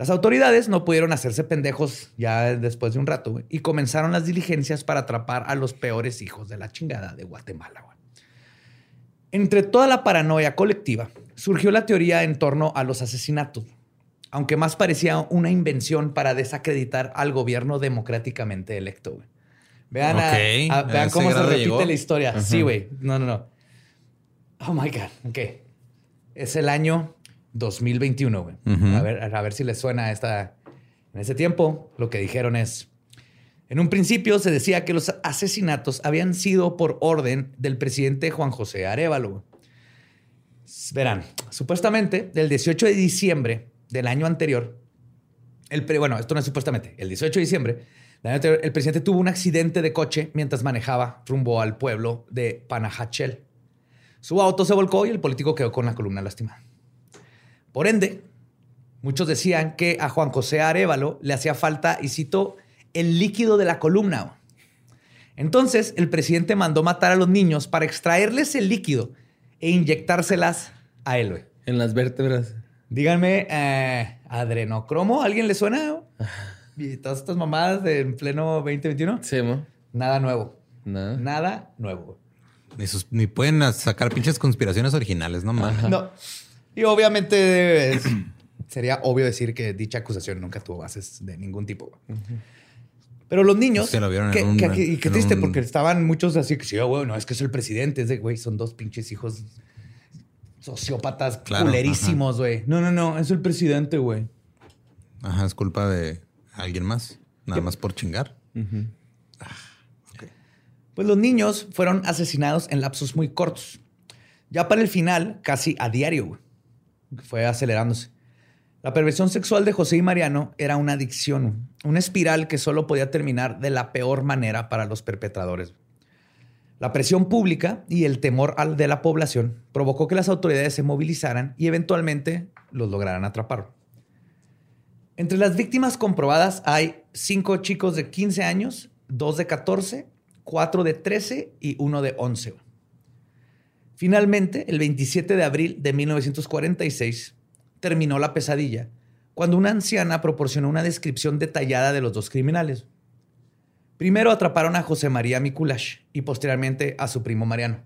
Las autoridades no pudieron hacerse pendejos ya después de un rato y comenzaron las diligencias para atrapar a los peores hijos de la chingada de Guatemala. Entre toda la paranoia colectiva surgió la teoría en torno a los asesinatos, aunque más parecía una invención para desacreditar al gobierno democráticamente electo. Vean, vean cómo se repite la historia. Sí, güey. No, no, no. Oh my God. Ok. Es el año 2021, güey. a, ver, a ver si les suena esta. En ese tiempo, lo que dijeron es. En un principio se decía que los asesinatos habían sido por orden del presidente Juan José Arevalo. Verán, supuestamente, del 18 de diciembre del año anterior, el bueno, esto no es supuestamente, el 18 de diciembre del año anterior, el presidente tuvo un accidente de coche mientras manejaba rumbo al pueblo de Panajachel. Su auto se volcó y el político quedó con la columna lastimada. Por ende, muchos decían que a Juan José Arevalo le hacía falta, y cito, el líquido de la columna. Entonces, el presidente mandó matar a los niños para extraerles el líquido e inyectárselas a él. En las vértebras. Díganme, eh, adrenocromo, ¿alguien le suena? y todas estas mamadas de en pleno 2021. Sí, ¿no? Nada nuevo. Nada. Nada nuevo. Ni, ni pueden sacar pinches conspiraciones originales, no mames. No. Y obviamente sería obvio decir que dicha acusación nunca tuvo bases de ningún tipo. Pero los niños. Se lo vieron que, y qué triste, porque estaban muchos así que sí, güey, no, es que es el presidente. Es de, güey, son dos pinches hijos sociópatas culerísimos, güey. No, no, no, es el presidente, güey. Ajá, es culpa de alguien más. Nada más por chingar. Ah, pues los niños fueron asesinados en lapsos muy cortos. Ya para el final, casi a diario, güey fue acelerándose. La perversión sexual de José y Mariano era una adicción, una espiral que solo podía terminar de la peor manera para los perpetradores. La presión pública y el temor de la población provocó que las autoridades se movilizaran y eventualmente los lograran atrapar. Entre las víctimas comprobadas hay cinco chicos de 15 años, dos de 14, cuatro de 13 y uno de 11. Finalmente, el 27 de abril de 1946, terminó la pesadilla cuando una anciana proporcionó una descripción detallada de los dos criminales. Primero atraparon a José María Mikulash y posteriormente a su primo Mariano.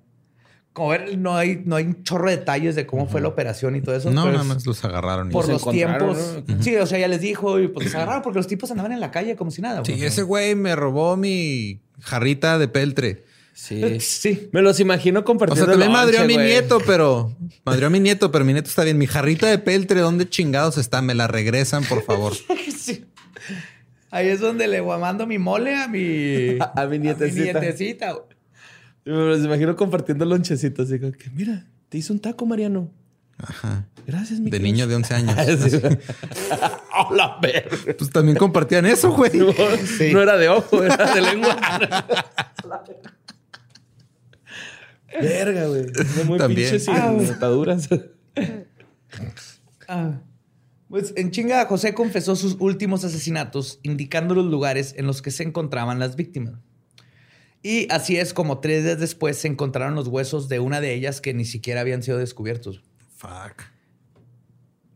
Como ver, no hay, no hay un chorro de detalles de cómo fue la operación y todo eso. No, pero nada más los agarraron. y Por los tiempos. Sí, o sea, ya les dijo y pues los agarraron porque los tipos andaban en la calle como si nada. Sí, ese güey me robó mi jarrita de peltre. Sí. Sí. Me los imagino O compartiendo. sea, también madrió a mi nieto, pero madrió a mi nieto, pero mi nieto está bien. Mi jarrita de peltre, ¿dónde chingados está? Me la regresan, por favor. Sí. Ahí es donde le mando mi mole a mi, A- a mi nietecita. nietecita, güey. Me los imagino compartiendo lonchecitos. Así como que, mira, te hice un taco, Mariano. Ajá. Gracias, mi De niño de 11 años. Sí. ¡A la verga! Pues también compartían eso, güey. No era de ojo, era de lengua. Verga, güey. No muy También. pinches y Ah, ataduras. Ah. Pues en chinga, José confesó sus últimos asesinatos, indicando los lugares en los que se encontraban las víctimas. Y así es como tres días después se encontraron los huesos de una de ellas que ni siquiera habían sido descubiertos. Fuck.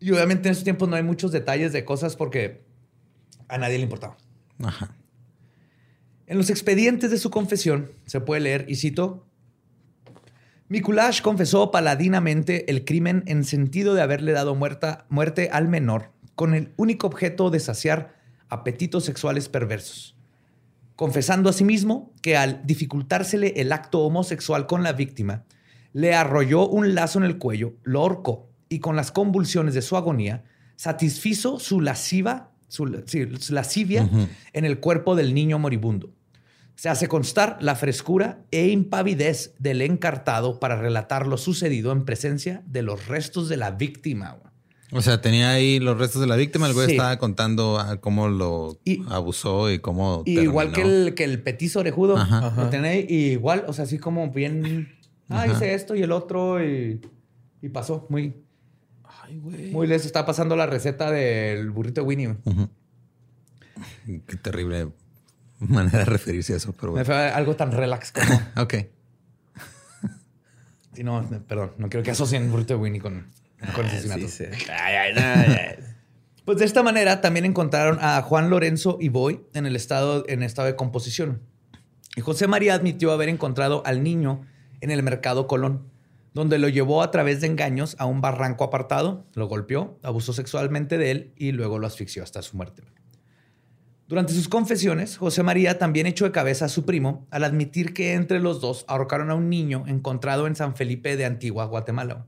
Y obviamente en esos tiempos no hay muchos detalles de cosas porque a nadie le importaba. Ajá. En los expedientes de su confesión se puede leer, y cito, Mikulash confesó paladinamente el crimen en sentido de haberle dado muerta- muerte al menor con el único objeto de saciar apetitos sexuales perversos, confesando asimismo que al dificultársele el acto homosexual con la víctima, le arrolló un lazo en el cuello, lo ahorcó y con las convulsiones de su agonía satisfizo su lasciva, su, sí, su lascivia en el cuerpo del niño moribundo. Se hace constar la frescura e impavidez del encartado para relatar lo sucedido en presencia de los restos de la víctima. O sea, tenía ahí los restos de la víctima. El güey Sí. estaba contando ah, cómo lo Y- abusó y cómo. Y igual que el, que el petizo orejudo. Ajá. Lo tenía ahí, y igual, o sea, así como bien. Ah, Ajá. hice esto y el otro y, y pasó. Muy, Ay, güey. muy les está pasando la receta del burrito de Winnie. Qué terrible manera de referirse a eso, pero Me fue algo tan relax como. Ok. Sí, no, perdón, no quiero que asocien burrito de Winnie con, con asesinato. Sí, sí. Ay, ay, no, ay. Pues de esta manera también encontraron a Juan Lorenzo y Boy en el estado, en estado de composición. Y José María admitió haber encontrado al niño en el mercado Colón, donde lo llevó a través de engaños a un barranco apartado, lo golpeó, abusó sexualmente de él y luego lo asfixió hasta su muerte. Durante sus confesiones, José María también echó de cabeza a su primo al admitir que entre los dos ahorcaron a un niño encontrado en San Felipe de Antigua, Guatemala.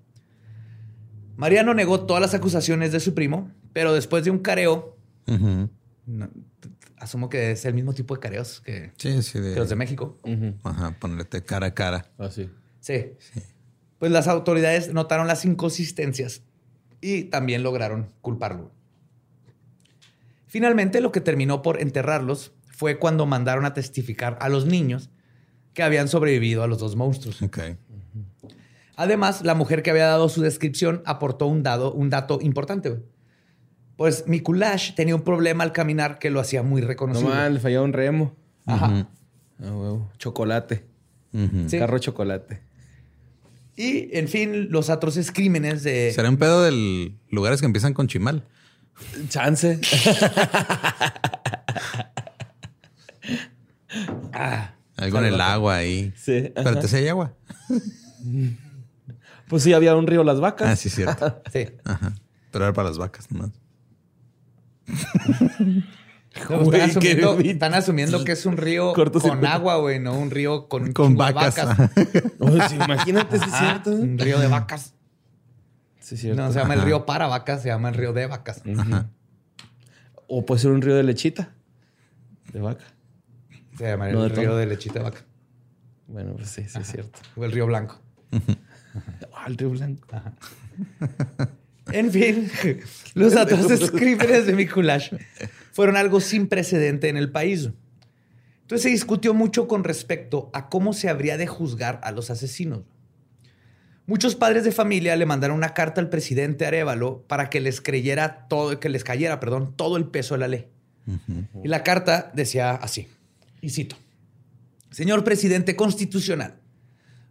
Mariano negó todas las acusaciones de su primo, pero después de un careo, no, asumo que es el mismo tipo de careos que, Sí, sí. De, que los de México. Ujú. Ajá, ponerte cara a cara. Así. Sí. Pues las autoridades notaron las inconsistencias y también lograron culparlo. Finalmente, lo que terminó por enterrarlos fue cuando mandaron a testificar a los niños que habían sobrevivido a los dos monstruos. Ok. Además, la mujer que había dado su descripción aportó un, dado, un dato importante. Pues Mikulash tenía un problema al caminar que lo hacía muy No reconocible. mal, le fallaba un remo. Ajá. Ah, huevo. Chocolate. Sí. Carro chocolate. Y, en fin, los atroces crímenes de... Será un pedo del lugares que empiezan con chimal. Chance. Ah, Algo en el agua ahí. Sí. Pero te hay agua. Pues sí, había un río Las Vacas. Ah, sí, cierto. sí. Ajá. Pero era para las vacas nomás. No, Güey, están, asumiendo, qué- están asumiendo que es un río con agua, güey, no un río con, Con vacas. Imagínate, sí es cierto. un río de vacas. Sí, es cierto. No se llama el río para vacas, se llama el río de vacas. O puede ser un río de lechita. De vaca. Se llama No, el de río de lechita de vaca. Bueno, pues sí, sí es cierto. O el río blanco. Ah, el río blanco. En fin, los atroces crímenes de Mikulash fueron algo sin precedente en el país. Entonces se discutió mucho con respecto a cómo se habría de juzgar a los asesinos. Muchos padres de familia le mandaron una carta al presidente Arevalo para que les creyera todo, que les cayera, perdón, todo el peso de la ley. Y la carta decía así, y cito, Señor presidente constitucional,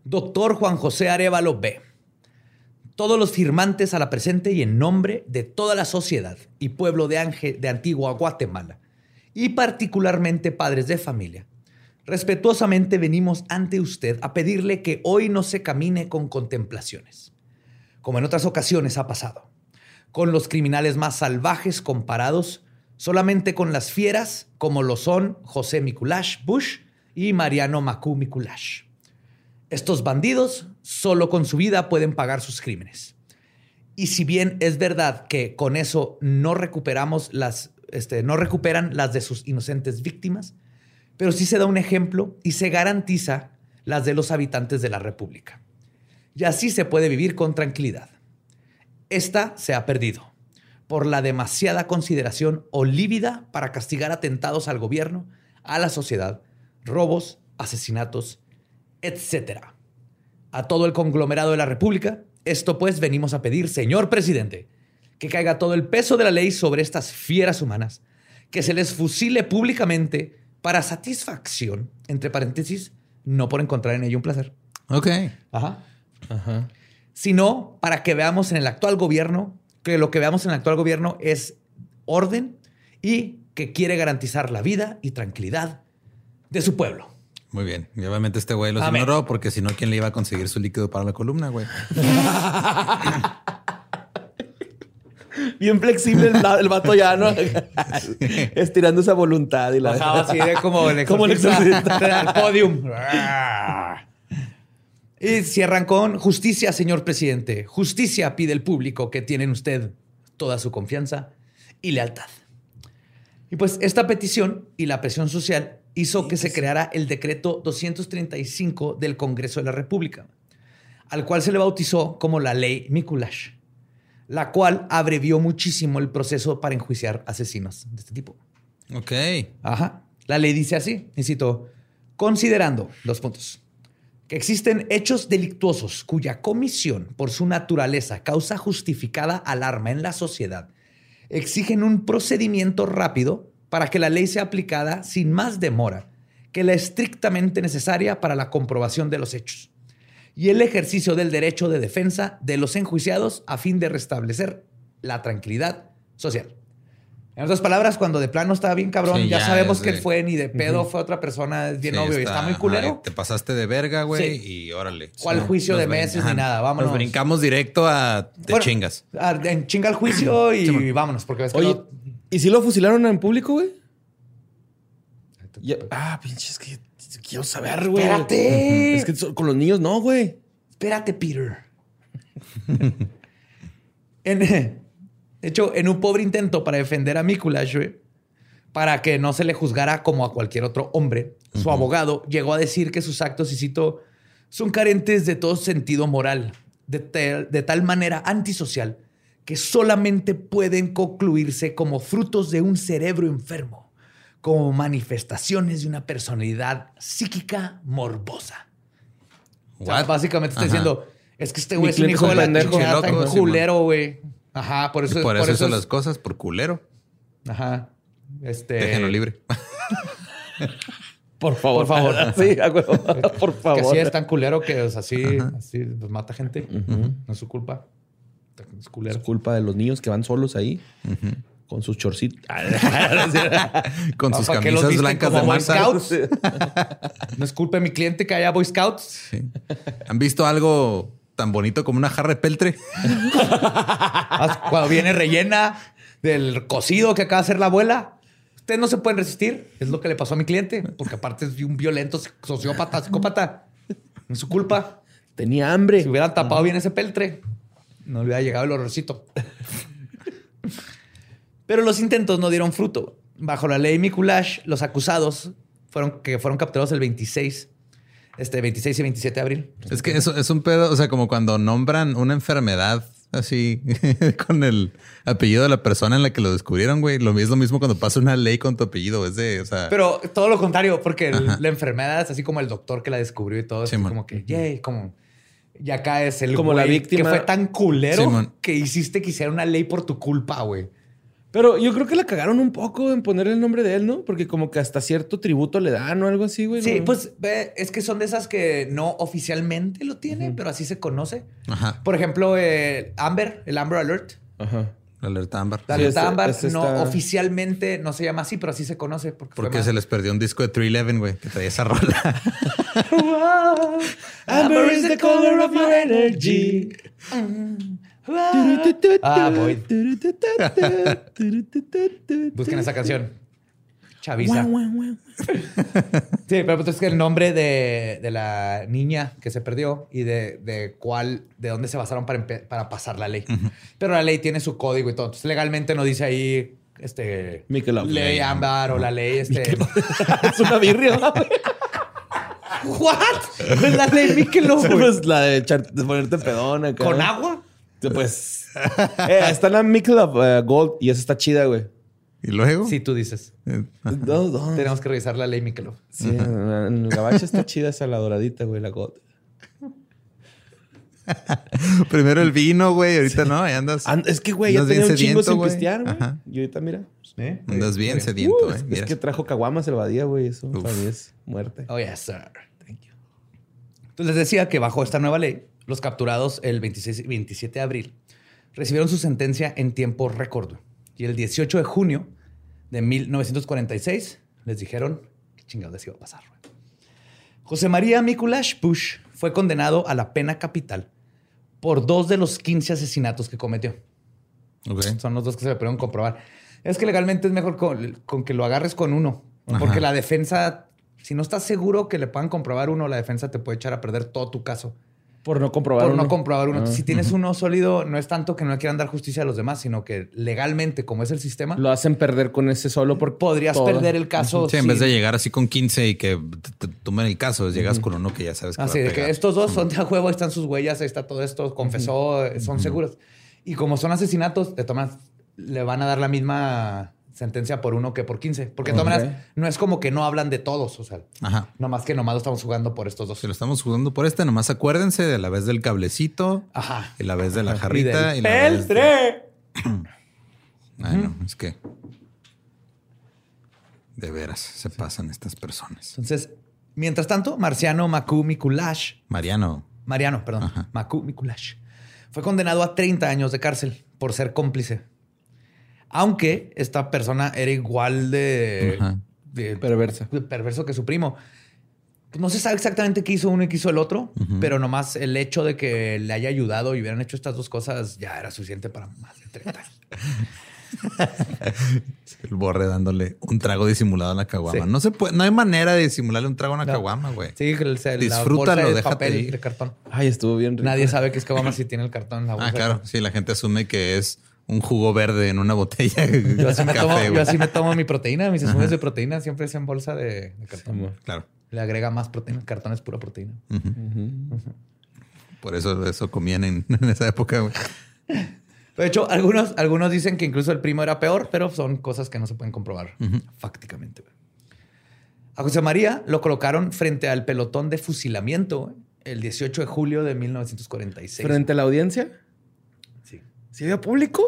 doctor Juan José Arevalo B., todos los firmantes a la presente y en nombre de toda la sociedad y pueblo de, Ángel, de Antigua Guatemala, y particularmente padres de familia, respetuosamente venimos ante usted a pedirle que hoy no se camine con contemplaciones, como en otras ocasiones ha pasado, con los criminales más salvajes comparados solamente con las fieras como lo son José Mikulash Bush y Mariano Macu Mikulash. Estos bandidos solo con su vida pueden pagar sus crímenes. Y si bien es verdad que con eso no recuperamos las, este, no recuperan las de sus inocentes víctimas, pero sí se da un ejemplo y se garantiza las de los habitantes de la República. Y así se puede vivir con tranquilidad. Esta se ha perdido por la demasiada consideración o lívida para castigar atentados al gobierno, a la sociedad, robos, asesinatos, etc. A todo el conglomerado de la República, esto pues venimos a pedir, señor presidente, que caiga todo el peso de la ley sobre estas fieras humanas, que se les fusile públicamente para satisfacción, entre paréntesis, no por encontrar en ello un placer. Ok. Ajá. Sino para que veamos en el actual gobierno que lo que veamos en el actual gobierno es orden y que quiere garantizar la vida y tranquilidad de su pueblo. Muy bien. Y obviamente este güey los Amén. ignoró porque si no, ¿quién le iba a conseguir su líquido para la columna, güey? Bien flexible el, vato ya, ¿no? Estirando esa voluntad y la... Ajá, así de como el Como el exorcista exorcista. al podium. Y cierran con justicia, señor presidente. Justicia pide el público que tiene en usted toda su confianza y lealtad. Y pues esta petición y la presión social hizo que se creara el decreto 235 del Congreso de la República, al cual se le bautizó como la ley Mikulash, la cual abrevió muchísimo el proceso para enjuiciar asesinos de este tipo. Ok. Ajá. La ley dice así, cito, considerando, dos puntos, que existen hechos delictuosos cuya comisión por su naturaleza causa justificada alarma en la sociedad, exigen un procedimiento rápido para que la ley sea aplicada sin más demora que la estrictamente necesaria para la comprobación de los hechos y el ejercicio del derecho de defensa de los enjuiciados a fin de restablecer la tranquilidad social. En otras palabras, cuando de plano estaba bien cabrón, Sí, ya, ya sabemos que de- él fue ni de pedo fue otra persona, es bien Sí, obvio, y está muy culero. ajá, te pasaste de verga, güey, Sí. y órale. ¿Cuál juicio Nos de meses ajá. ni nada? Vámonos. Nos brincamos directo a te Bueno, chingas. ah, En chinga el juicio y vámonos, porque ves que Oye, no- ¿y si lo fusilaron en público, güey? Ya- Ah, pinches, que quiero saber, güey. Espérate. Es que con los niños no, güey. Espérate, Peter. en, de hecho, en un pobre intento para defender a Mikulash, güey, para que no se le juzgara como a cualquier otro hombre, su abogado llegó a decir que sus actos, y cito, son carentes de todo sentido moral, de, tal- de tal manera antisocial, que solamente pueden concluirse como frutos de un cerebro enfermo, como manifestaciones de una personalidad psíquica morbosa. O sea, básicamente está Ajá. diciendo, es que este güey es un hijo es de la chingada, tan culero, güey. Ajá, por eso Por eso hizo es- las cosas, por culero. Ajá. Este. Déjenlo libre. Por favor. Por favor. sí. Por Que favor. así es tan culero que es así, así pues, mata gente. No es su culpa. Es Es culero. culpa de los niños que van solos ahí con sus chorcitos. Con sus ¿para qué los camisas blancas de Boy masa. Scouts? No es culpa de mi cliente que haya Boy Scouts. Sí. ¿Han visto algo tan bonito como una jarra de peltre? Ah, Cuando viene rellena del cocido que acaba de hacer la abuela. Ustedes no se pueden resistir. Es lo que le pasó a mi cliente. Porque aparte es un violento sociópata, psicópata. No es su culpa. Tenía hambre. Si hubieran tapado bien ese peltre, no le hubiera llegado el horrorcito. Pero los intentos no dieron fruto. Bajo la ley Mikulash, los acusados fueron, que fueron capturados el 26, este 26 y 27 de abril. Es que eso es un pedo, o sea, como cuando nombran una enfermedad así con el apellido de la persona en la que lo descubrieron, güey. Lo es lo mismo cuando pasa una ley con tu apellido, es de, o sea, Pero todo lo contrario, porque el- la enfermedad es así como el doctor que la descubrió y todo. Es como que, yay, como... Y acá es el Como la víctima. que fue tan culero Simón. que hiciste que hiciera una ley por tu culpa, güey. Pero yo creo que la cagaron un poco en ponerle el nombre de él, ¿no? Porque como que hasta cierto tributo le dan o algo así, güey. Sí, ¿no? pues ve, es que son de esas que no oficialmente lo tienen, pero así se conoce. Ajá. Por ejemplo, eh, Amber, el Amber Alert. Ajá. La alerta ámbar. La Sí, alerta este- Amber este no está- oficialmente no se llama así, pero así se conoce. Porque, Porque se les perdió un disco de 311, güey, que traía esa rola. Amber is the color of your energy. Ah, voy. Busquen esa canción. Chaviza. Sí, pero pues es que el nombre de, de la niña que se perdió y de, de cuál, de dónde se basaron para, para pasar la ley. Pero la ley tiene su código y todo. Entonces legalmente no dice ahí este Michelob. ley ámbar o la ley este. es una birria. ¿no? ¿What? Es la ley Michelob, pues la de, echar- de ponerte pedona. acá. ¿Con agua? Pues. eh, está la Michelob eh, Gold y esa está chida, güey. y luego. Sí, tú dices. Eh, No, no. Tenemos que revisar la ley Michelob. Sí, en en el gabacho está chida esa la doradita, güey, la Gold. Primero el vino, güey. Ahorita no, ahí andas. And- es que, güey, ya Andas bien tenía un chingo sediento, sin güey. pistear, güey. Ajá. Y ahorita, mira. ¿Eh? Andas bien sediento, Uh, eh. es que trajo caguamas el badía, güey. Eso para mí es muerte. Oh, yes, sir. Thank you. Entonces les decía que bajo esta nueva ley, los capturados el 26 y 27 de abril recibieron su sentencia en tiempo récord. Y el 18 de junio de 1946 les dijeron qué chingados les iba a pasar. José María Mikulash Bush fue condenado a la pena capital por dos de los 15 asesinatos que cometió. Son los dos que se le pudieron comprobar. Es que legalmente es mejor con, con que lo agarres con uno. Ajá. Porque la defensa, si no estás seguro que le puedan comprobar uno, la defensa te puede echar a perder todo tu caso. Por no comprobar por no comprobar uno. Ah. si tienes uno sólido, no es tanto que no le quieran dar justicia a los demás, sino que legalmente, como es el sistema, Lo hacen perder con ese solo por podrías todo. perder el caso. Sí, en vez de llegar así con 15 y que te, te tomen el caso, llegas con uno que ya sabes que Así va a de que estos dos son de a juego, ahí están sus huellas, ahí está todo esto, confesó, son seguros. Y como son asesinatos, de maneras, le van a dar la misma sentencia por uno que por 15. Porque de todas maneras, no es como que no hablan de todos, o sea, Ajá. nomás que nomás lo estamos jugando por estos dos. Si lo estamos jugando por este, nomás acuérdense de la vez del cablecito, Ajá. y la vez de la Y jarrita del y, la vez de- peltre. Ay, no, es que de veras se pasan estas personas. Entonces, mientras tanto, Marciano Macu Mikulash, Mariano, Mariano, perdón, Ajá. Macu Mikulash, fue condenado a 30 años de cárcel por ser cómplice. Aunque esta persona era igual de, de Perversa. perverso que su primo. No se sabe exactamente qué hizo uno y qué hizo el otro, pero nomás el hecho de que le haya ayudado y hubieran hecho estas dos cosas ya era suficiente para más de 30 años. el borre dándole un trago disimulado a la caguama. Sí. No se puede, no hay manera de disimularle un trago a una No. caguama, güey. Sí, el, el- la Disfrútalo, déjate papel ir. de cartón. Ay, estuvo bien rico. Nadie sabe que es caguama si tiene el cartón. en La bolsa Ah, claro. Sí, la gente asume que es un jugo verde en una botella. Yo así, me Café, tomo, güey. yo así me tomo mi proteína, mis insumos de proteína siempre es en bolsa de, de cartón. Claro. Le agrega más proteína. El cartón es pura proteína. Por eso eso comían en, en esa época, güey. De hecho, algunos, algunos dicen que incluso el primo era peor, pero son cosas que no se pueden comprobar fácticamente. güey. A José María lo colocaron frente al pelotón de fusilamiento güey, el 18 de julio de 1946. Frente a la audiencia. Sí. ¿Sí había público?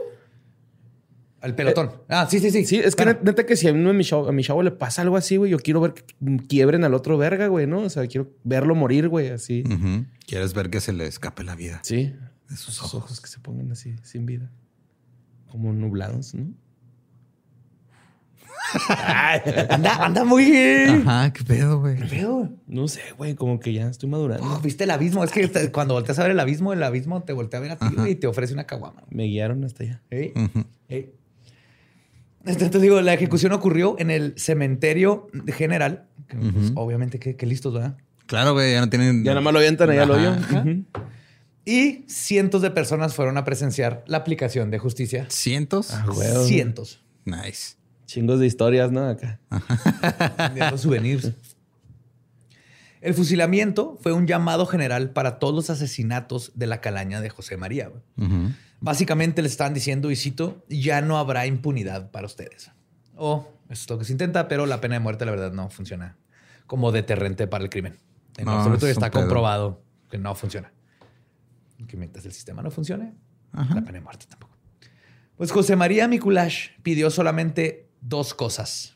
Al pelotón. ah, sí, sí, sí. Sí, es que neta que si a, uno de mi chavo, a mi chavo le pasa algo así, güey, yo quiero ver que quiebren al otro verga, güey, ¿no? O sea, quiero verlo morir, güey, así. Quieres ver que se le escape la vida Sí. de sus Sus ojos. ojos que se pongan así, sin vida. Como nublados, ¿no? Anda, anda muy... Ajá, qué pedo, güey. Feo. No sé, güey, como que ya estoy madurando. Oh, ¿Viste el abismo? Es que te- cuando volteas a ver el abismo, el abismo te voltea a ver a ti güey, y te ofrece una caguama. Me guiaron hasta allá. ¿Eh? ¿Eh? Entonces digo, la ejecución ocurrió en el cementerio general. que, pues, obviamente, que, listos, ¿verdad? Claro, güey, ya no tienen. Ya nada más lo avientan allá al hoyo. ajá. Ujú. Y cientos de personas fueron a presenciar la aplicación de justicia. ¿Cientos? Ah, güey. Cientos. Nice. Chingos de historias, ¿no? Acá. vendiendo souvenirs. El fusilamiento fue un llamado general para todos los asesinatos de la calaña de José María. Básicamente le están diciendo, y cito, ya no habrá impunidad para ustedes. O eso es lo que se intenta, pero la pena de muerte, la verdad, no funciona como deterrente para el crimen. En No, absoluto es está pedo. comprobado que no funciona. Que mientras el sistema no funcione, Ajá. la pena de muerte tampoco. Pues José María Mikulash pidió solamente dos cosas.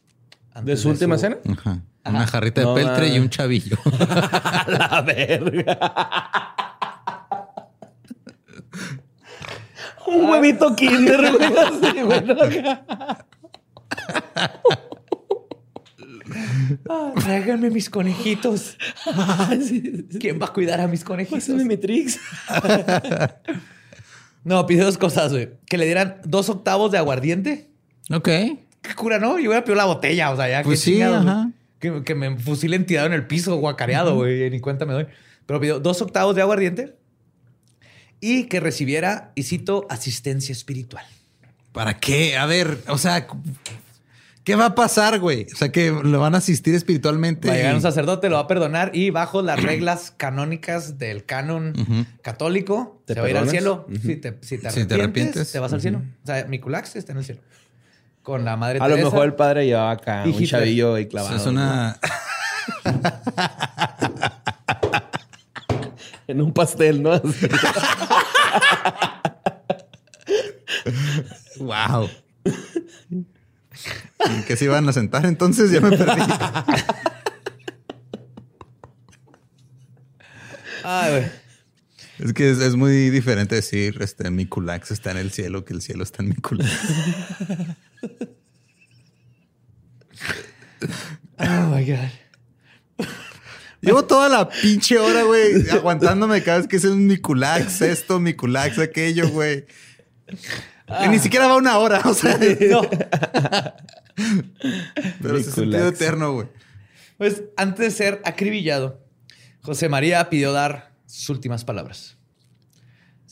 ¿De su última cena? Ajá. Una jarrita de No, peltre y un chavillo. la verga. Un huevito kinder, güey. así. Ah, tráiganme mis conejitos. ¿Quién va a cuidar a mis conejitos? Pásame mi tricks. No, pidió dos cosas, güey. Que le dieran dos octavos de aguardiente. ok. Qué cura, ¿no? Yo hubiera pedido la botella, o sea, ya Pues qué sí, chingados, güey. ajá. Que, que me fusilen tirado en el piso, guacareado, güey. Ni cuenta me doy. Pero pidió dos octavos de aguardiente y que recibiera, y cito, asistencia espiritual. ¿Para qué? A ver, o sea, ¿qué va a pasar, güey? O sea, que le van a asistir espiritualmente. Va a llegar un sacerdote, lo va a perdonar y bajo las reglas canónicas del canon católico, ¿Te se va a ir al cielo. Si, te, si te Si te arrepientes, te vas al cielo. O sea, está en el cielo. Con la madre A lo mejor el padre llevaba acá Y un Hitler. chavillo ahí O sea, clavado. es una. En un pastel, ¿no? Así. wow. ¿En qué se iban a sentar entonces? Ya me perdí. Ay, güey. Es que es, es muy diferente decir este mi culax está en el cielo que el cielo está en mi culax. Oh my God. Llevo toda la pinche hora, güey, aguantándome cada vez que es un mi culax esto, mi culax aquello, güey. Que Ni siquiera va una hora, o sea, No. pero es sentido Miculax. eterno, güey. Pues antes de ser acribillado, José María pidió dar sus últimas palabras.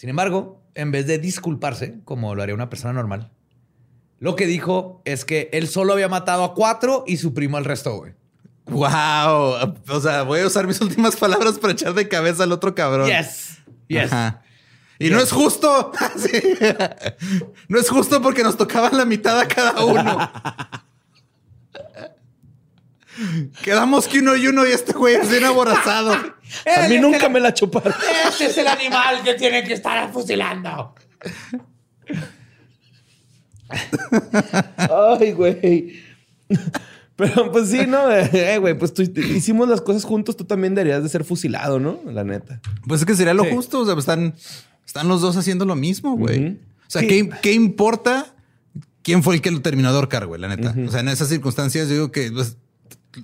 Sin embargo, en vez de disculparse, como lo haría una persona normal, lo que dijo es que él solo había matado a cuatro y su primo al resto, güey. Wow. O sea, voy a usar mis últimas palabras para echar de cabeza al otro cabrón. Yes. Yes. Ajá. Y no es justo. Sí. No es justo porque nos tocaban la mitad a cada uno. Quedamos que uno y uno y este güey es bien aborazado. A mí nunca me la chuparon. Ese es el animal que tiene que estar fusilando. Ay, güey. Pero pues sí, ¿no? Eh, güey, pues tú hicimos las cosas juntos, tú también deberías de ser fusilado, ¿no? La neta. Pues es que sería lo Sí. justo. O sea, pues están, están los dos haciendo lo mismo, güey. O sea, Sí. ¿qué, qué importa quién fue el que lo terminó de ahorcar, güey? La neta. O sea, en esas circunstancias yo digo que... pues,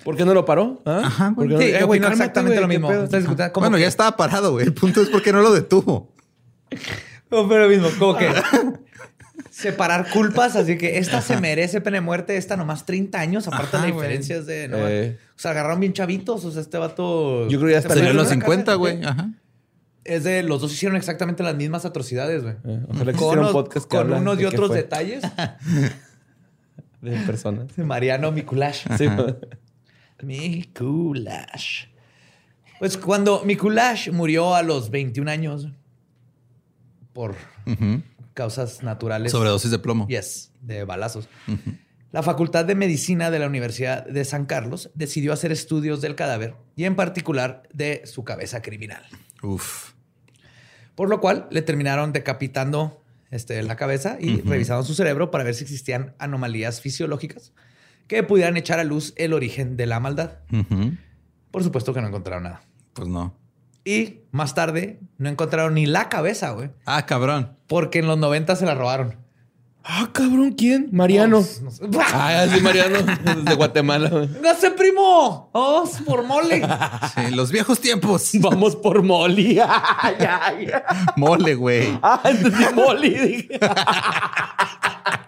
¿Por qué no lo paró? ¿Ah? Ajá, ¿Por güey. qué no- Sí, Eh, güey, exactamente güey, lo ¿qué mismo. bueno, que- ya estaba parado, güey. El punto es por qué no lo detuvo. No, pero lo mismo, como que separar culpas, así que esta se merece pena de muerte, esta nomás 30 años, aparte Ajá, de güey. diferencias de... no, Eh. O sea, agarraron bien chavitos, o sea, este vato... Yo creo que ya se está a los una 50, casa, güey. Ajá. Es de los dos hicieron exactamente las mismas atrocidades, güey. Eh, ojalá Con, un unos- podcast que con unos y de otros detalles de personas. Mariano Mikulash. Sí, Mikulash. Pues cuando Mikulash murió a los 21 años por causas naturales. Sobredosis de plomo. Yes, de balazos. La Facultad de Medicina de la Universidad de San Carlos decidió hacer estudios del cadáver y en particular de su cabeza criminal. Uf. Por lo cual le terminaron decapitando este, la cabeza y revisaron su cerebro para ver si existían anomalías fisiológicas que pudieran echar a luz el origen de la maldad. Por supuesto que no encontraron nada. Pues no. Y más tarde no encontraron ni la cabeza, güey, Ah, cabrón. porque en los 90 se la robaron. Ah, cabrón, ¿quién? Mariano. No sé. Ah, sí, Mariano. De Guatemala. güey. ¡No sé, primo! ¡Oh, es por mole! Sí, los viejos tiempos. Vamos por Molly. ya, ya. Mole, güey. Ah, entendí Molly.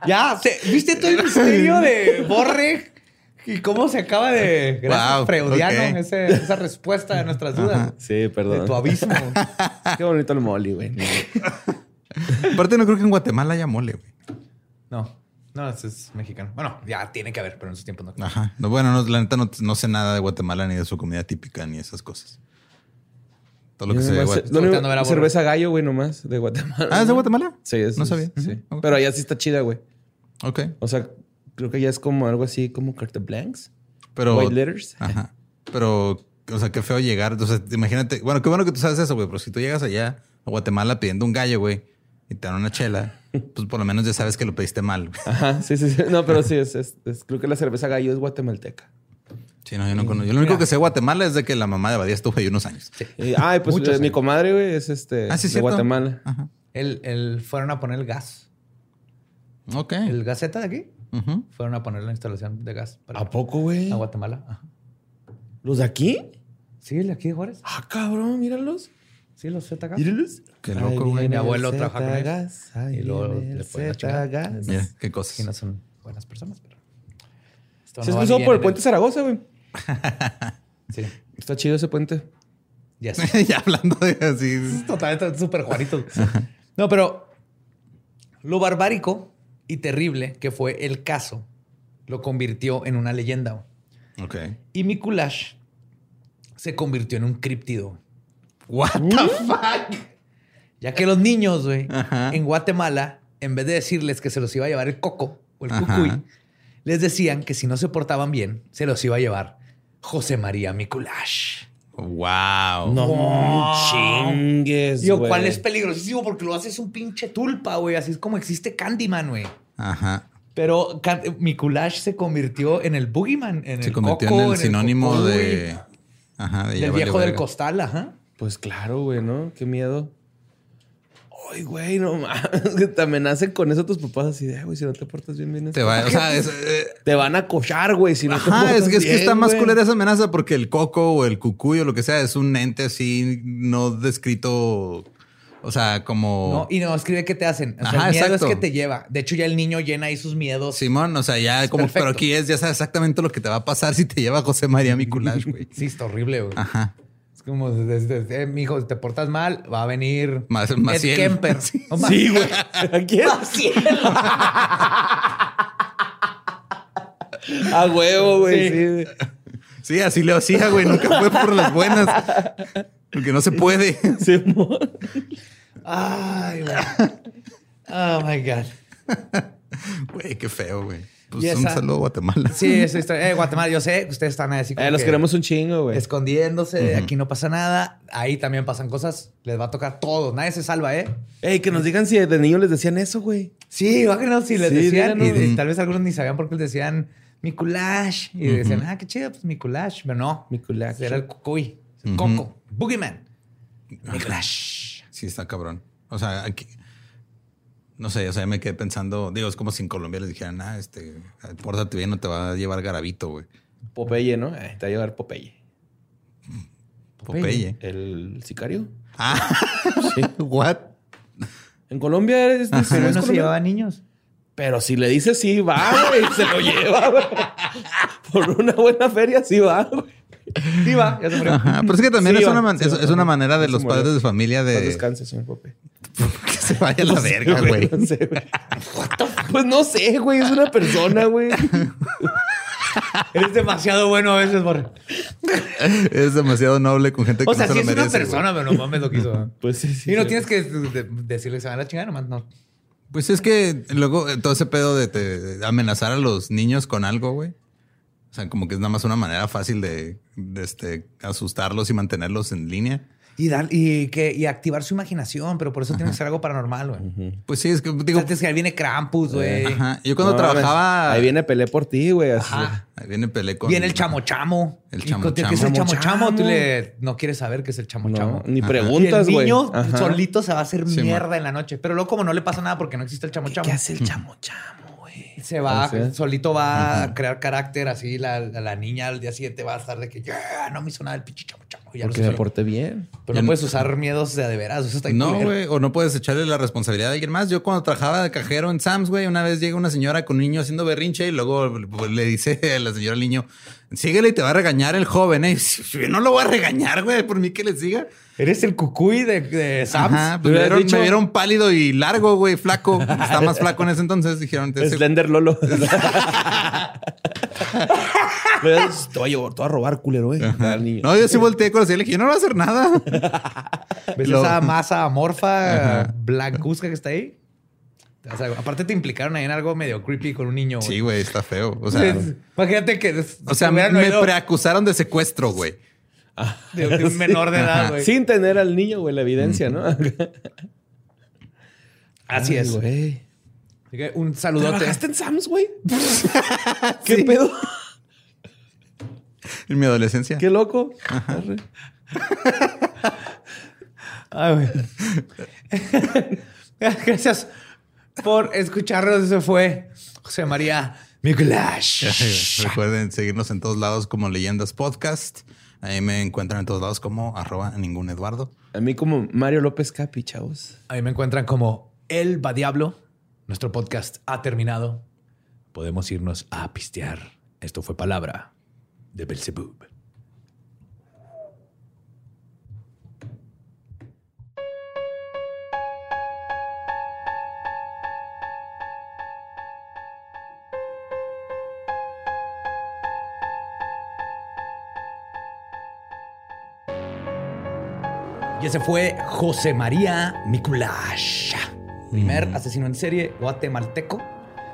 Ya, se- ¿viste todo el misterio de Borre? ¿Y cómo se acaba de... Gracias, Wow, Freudiano, ok. ese- esa respuesta de nuestras dudas. Sí, De perdón. tu abismo. Qué bonito el Molly, güey. Aparte, no creo que en Guatemala haya mole, güey. No, no, ese es mexicano. Bueno, ya tiene que haber, pero en esos tiempos no. Ajá. No, bueno, no, la neta no, no sé nada de Guatemala ni de su comida típica ni esas cosas. Todo lo que de ver a Borre. cerveza gallo, güey, nomás, de Guatemala. Ah, ¿es de Guatemala? Sí, es. No sabía. Sí. Pero allá sí está chida, güey. Ok. O sea, creo que ya es como algo así como carte blancs. Pero. White letters. Ajá. Pero, o sea, qué feo llegar. O sea, imagínate. Bueno, qué bueno que tú sabes eso, güey. Pero si tú llegas allá a Guatemala pidiendo un gallo, güey, y te dan una chela, pues por lo menos ya sabes que lo pediste mal. güey. Ajá, sí, sí, sí. No, pero sí, es, es- es- creo que la cerveza gallo es guatemalteca. Sí, no, yo no conozco. Yo lo único que sé de Guatemala es de que la mamá de Badía estuvo ahí unos años. Y, ay, pues eh, mi años. comadre, güey, es este Ah, sí, de cierto. Guatemala. Ajá. El, el- fueron a poner el gas. Ok. El gaceta de aquí. Fueron a poner la instalación de gas para ¿A poco, güey? a Guatemala. Ajá. ¿Los de aquí? Sí, el de aquí de Juárez. Ah, cabrón, míralos. Sí, los ZK. Míralos. Qué loco, güey. Mi abuelo trabaja con ellos. Y luego le ponen la chingada. Mira, qué cosas. no son buenas personas, pero. Esto Se no cruzó por el en puente Zaragoza, güey. Sí. Está chido ese puente. Ya sé. ya hablando de así. Totalmente súper Juanito. No, pero lo barbárico y terrible que fue el caso lo convirtió en una leyenda. Ok. Y Mikulash se convirtió en un críptido. What the fuck? Ya que los niños, güey, en Guatemala, en vez de decirles que se los iba a llevar el coco o el Ajá. cucuy, les decían que si no se portaban bien, se los iba a llevar José María Mikulash. Wow. No Wow. chingues, Digo, güey. ¿cuál es peligrosísimo? Porque lo haces un pinche tulpa, güey. Así es como existe Candyman, güey. Ajá. Pero Can- Mikulash se convirtió en el boogeyman, en Se el convirtió coco, en el sinónimo de. Ajá, de ya del viejo del verga. costal, ajá. Pues claro, güey, ¿no? Qué miedo. Ay, güey, no mames. Que te amenacen con eso tus papás así de, "Ay, güey, si no te portas bien, bien. Te va, o sea, es, eh, Te van a cochar, güey, si no te portas es que, es que está más culera esa amenaza porque el coco o el cucuy o lo que sea es un ente así no descrito. O sea, como. No, y no escribe qué te hacen. O sea, Ajá, el miedo exacto. es que te lleva. De hecho, ya el niño llena ahí sus miedos. Simón, o sea, ya como. Perfecto. Pero aquí es, ya sabes exactamente lo que te va a pasar si te lleva José María Mikulash, güey. Sí, está horrible, güey. Ajá. Es como, desde, mi hijo, si te portas mal, va a venir Más- Ed Maciel. Kemper. Sí. No, Sí, güey. ¿A quién? A huevo, güey. Sí. Sí, güey. Sí, así le hacía, güey. Nunca fue por las buenas. Porque no se puede. Ay, güey. Oh, my God. Güey, qué feo, güey. Pues Y un saludo a Guatemala. Sí, esa historia. Eh, Guatemala, yo sé que ustedes están así como Eh, los que queremos un chingo, güey. escondiéndose. Aquí no pasa nada. Ahí también pasan cosas. Les va a tocar todo. Nadie se salva, ¿eh? Ey, que nos digan si de niño les decían eso, güey. Sí, bájenos si les Sí, decían. Díganos. y tal vez algunos ni sabían por qué les decían Mikulash. Y decían, ah, qué chido, pues Mikulash. Pero no. Mikulash. Era el cucuy. El Ujú. coco. Boogeyman. Mikulash. Sí, está cabrón. O sea, aquí. No sé, o sea, me quedé pensando, digo, es como si en Colombia les dijeran, ah, este, pórtate bien, no te va a llevar garabito, güey. Popeye, ¿no? Eh, te va a llevar Popeye. Popeye. ¿El sicario? Ah, Sí. what? En Colombia es, es- Pero no se llevaba niños. Pero si le dices sí, va, güey. se lo lleva, güey. Por una buena feria, sí va, güey. Sí, va, ya se murió. Ajá, pero es que también Sí, es, va, una sí, es, va. es una manera de los padres de familia de descanse, señor Popeye. que se vaya a la verga, güey. No sé, güey. Pues no sé, güey. Es una persona, güey. Eres demasiado bueno a veces, Borre. Es demasiado noble con gente que O sea, no sí se es lo una persona, pero no mames lo que hizo. Pues sí, sí. Y no sí. tienes que de- de- decirle que se van a la chingada, nomás no. Pues es que luego eh, todo ese pedo de, te- de amenazar a los niños con algo, güey. O sea, como que es nada más una manera fácil de, de, este, asustarlos y mantenerlos en línea. Y, dar, y, que, y activar su imaginación, pero por eso tiene que ser algo paranormal, güey. Pues sí, es que Digo, Antes que ahí viene Krampus, güey. ajá. Yo cuando No, trabajaba. Ahí viene Pelé por ti, güey. así. Ajá. Ahí viene Pelé con. Viene el chamo chamo. El Y chamo cuando tienes que chamo. es el chamo chamo, tú le no quieres saber qué es el chamo No, chamo. ni preguntas, y el güey. niño Ajá. solito se va a hacer Sí, mierda en la noche. Pero luego como no le pasa nada porque no existe el chamo chamo. ¿Qué hace el chamo chamo, güey? Se va, O sea, solito va a crear carácter así. La, la, la niña al día siguiente va a estar de que ya no me hizo nada el pinche Y ya Porque me porté bien. Pero Ya no puedes usar miedos de a de veras. Eso está bien No, güey, o no puedes echarle la responsabilidad a alguien más. Yo cuando trabajaba de cajero en Sam's, güey, una vez llega una señora con un niño haciendo berrinche y luego pues, le dice a la señora al niño, síguele y te va a regañar el joven, ¿eh? Yo no lo voy a regañar, güey, por mí que le siga. Eres el cucuy de, de Sam's. Ajá, pues me vieron, dicho- me vieron pálido y largo, güey, flaco. Está más flaco en ese entonces, dijeron. Slender Lolo. Le das, te voy a llevar, te voy a robar, culero, eh. No, yo sí volteé con la y le dije, yo no voy a hacer nada. ¿Ves Lo- esa masa amorfa blancuzca que está ahí? O sea, aparte te implicaron ahí en algo medio creepy con un niño. güey. Sí, güey, está feo. O sea, Es- Imagínate que. o sea me oído preacusaron de secuestro, güey. de, de un menor de edad, güey. Sin tener al niño, güey, la evidencia, ¿no? Así Ay, es. güey. Un saludote. ¿Trabajaste en Sam's, güey? ¿Qué pedo? En mi adolescencia. Qué loco. Arre. Ay, güey. Gracias por escucharnos. Eso fue José María Miculash. Recuerden seguirnos en todos lados como Leyendas Podcast. Ahí me encuentran en todos lados como arroba ningún Eduardo. A mí como Mario López Capi, chavos. Ahí me encuentran como El Va Diablo. Nuestro podcast ha terminado. Podemos irnos a pistear. Esto fue palabra de Belzebub. Y ese fue José María Miculash, primer asesino en serie guatemalteco.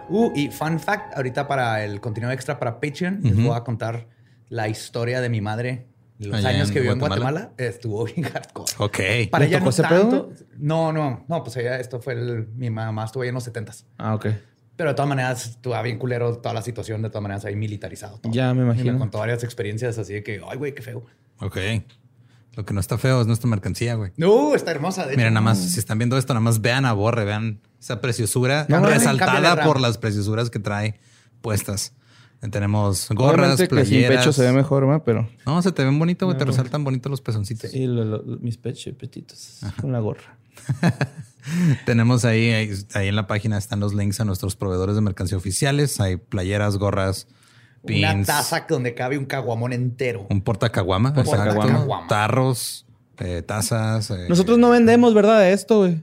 Uh, y fun fact, ahorita para el contenido extra para Patreon, les voy a contar la historia de mi madre. Los Allá años que vivió en Guatemala. Estuvo bien hardcore. Ok. Para ¿Le ella no tanto. pedo? No, no, no, pues ella, esto fue el, mi mamá estuvo ahí en los 70 Ah, ok. Pero de todas maneras, estuvo bien culero toda la situación, de todas maneras ahí militarizado. todo. Ya me Y imagino. me contó varias experiencias así de que, ay, güey, qué feo. Ok. Lo que no está feo es nuestra mercancía, güey. No, está hermosa. De Miren, hecho. nada más, si están viendo esto, nada más vean a Borre, vean esa preciosura No, resaltada por las preciosuras que trae puestas. Tenemos gorras, Obviamente que sin playeras. pecho se ve mejor, ¿verdad? Pero... No, se te ven bonito, güey. Te resaltan bonitos los pezoncitos. Sí, lo- lo- mis pechos petitos. Con la gorra. Tenemos ahí, ahí, ahí en la página están los links a nuestros proveedores de mercancía oficiales. Hay playeras, gorras, Una pins, taza donde cabe un caguamón entero. un portacaguama, exacto, tarros, eh, tazas. eh, Nosotros no vendemos, ¿verdad? Esto, güey.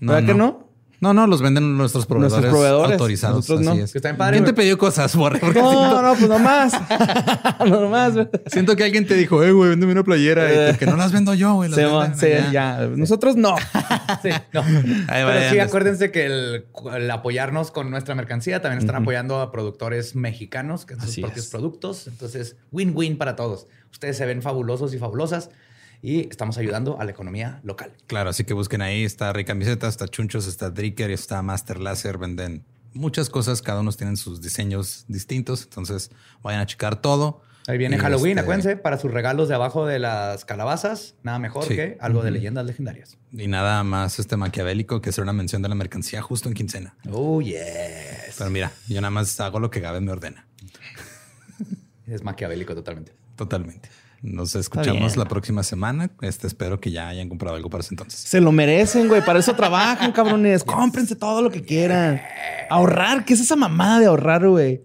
¿Verdad que no? No, no, los venden nuestros proveedores, Nuestros proveedores. autorizados. Nosotros así no. es. Que está bien padre, ¿Quién te pidió cosas, Borre? No, siento, no, pues nomás. nomás, siento que alguien te dijo, eh, güey, véndeme una playera. Y tú, que no las vendo yo, güey. sí, allá. ya. Nosotros no. Sí, no. Ahí Pero vayan, sí, acuérdense que el, el apoyarnos con nuestra mercancía también están apoyando a productores mexicanos que hacen sus propios es. productos. Entonces, win-win para todos. Ustedes se ven fabulosos y fabulosas y estamos ayudando a la economía local. Claro, así que busquen ahí. Está Rica Camiseta, está Chunchos, está Dricker, está Master Laser. Venden muchas cosas. Cada uno tienen sus diseños distintos. Entonces vayan a checar todo. Ahí viene Y, Halloween, este, acuérdense, para sus regalos de abajo de las calabazas, nada mejor Sí. que algo de leyendas legendarias. Y nada más este maquiavélico que hacer una mención de la mercancía justo en quincena. Oh, yes. Pero mira, yo nada más hago lo que Gabe me ordena. Es maquiavélico totalmente. Totalmente. Nos escuchamos la próxima semana. Este espero que ya hayan comprado algo para ese entonces. Se lo merecen, güey. Para eso trabajan, cabrones. Cómprense todo lo que quieran. Ahorrar. ¿Qué es esa mamada de ahorrar, güey?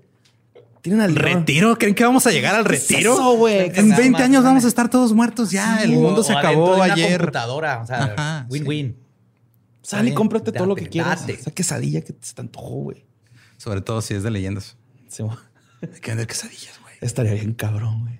Tienen al ¿Retiro? ¿Creen que vamos a llegar al ¿Qué es retiro? eso, güey? En Nada 20 más, años vamos a estar todos muertos ya. El O- mundo se acabó una ayer. computadora, o sea, Ajá, sí. win-win. Sal y cómprate todo lo que quieras. date. Esa quesadilla que se te antojó, güey. Sobre todo si es de leyendas. Se- Hay que vender quesadillas, güey. Estaría bien cabrón, güey.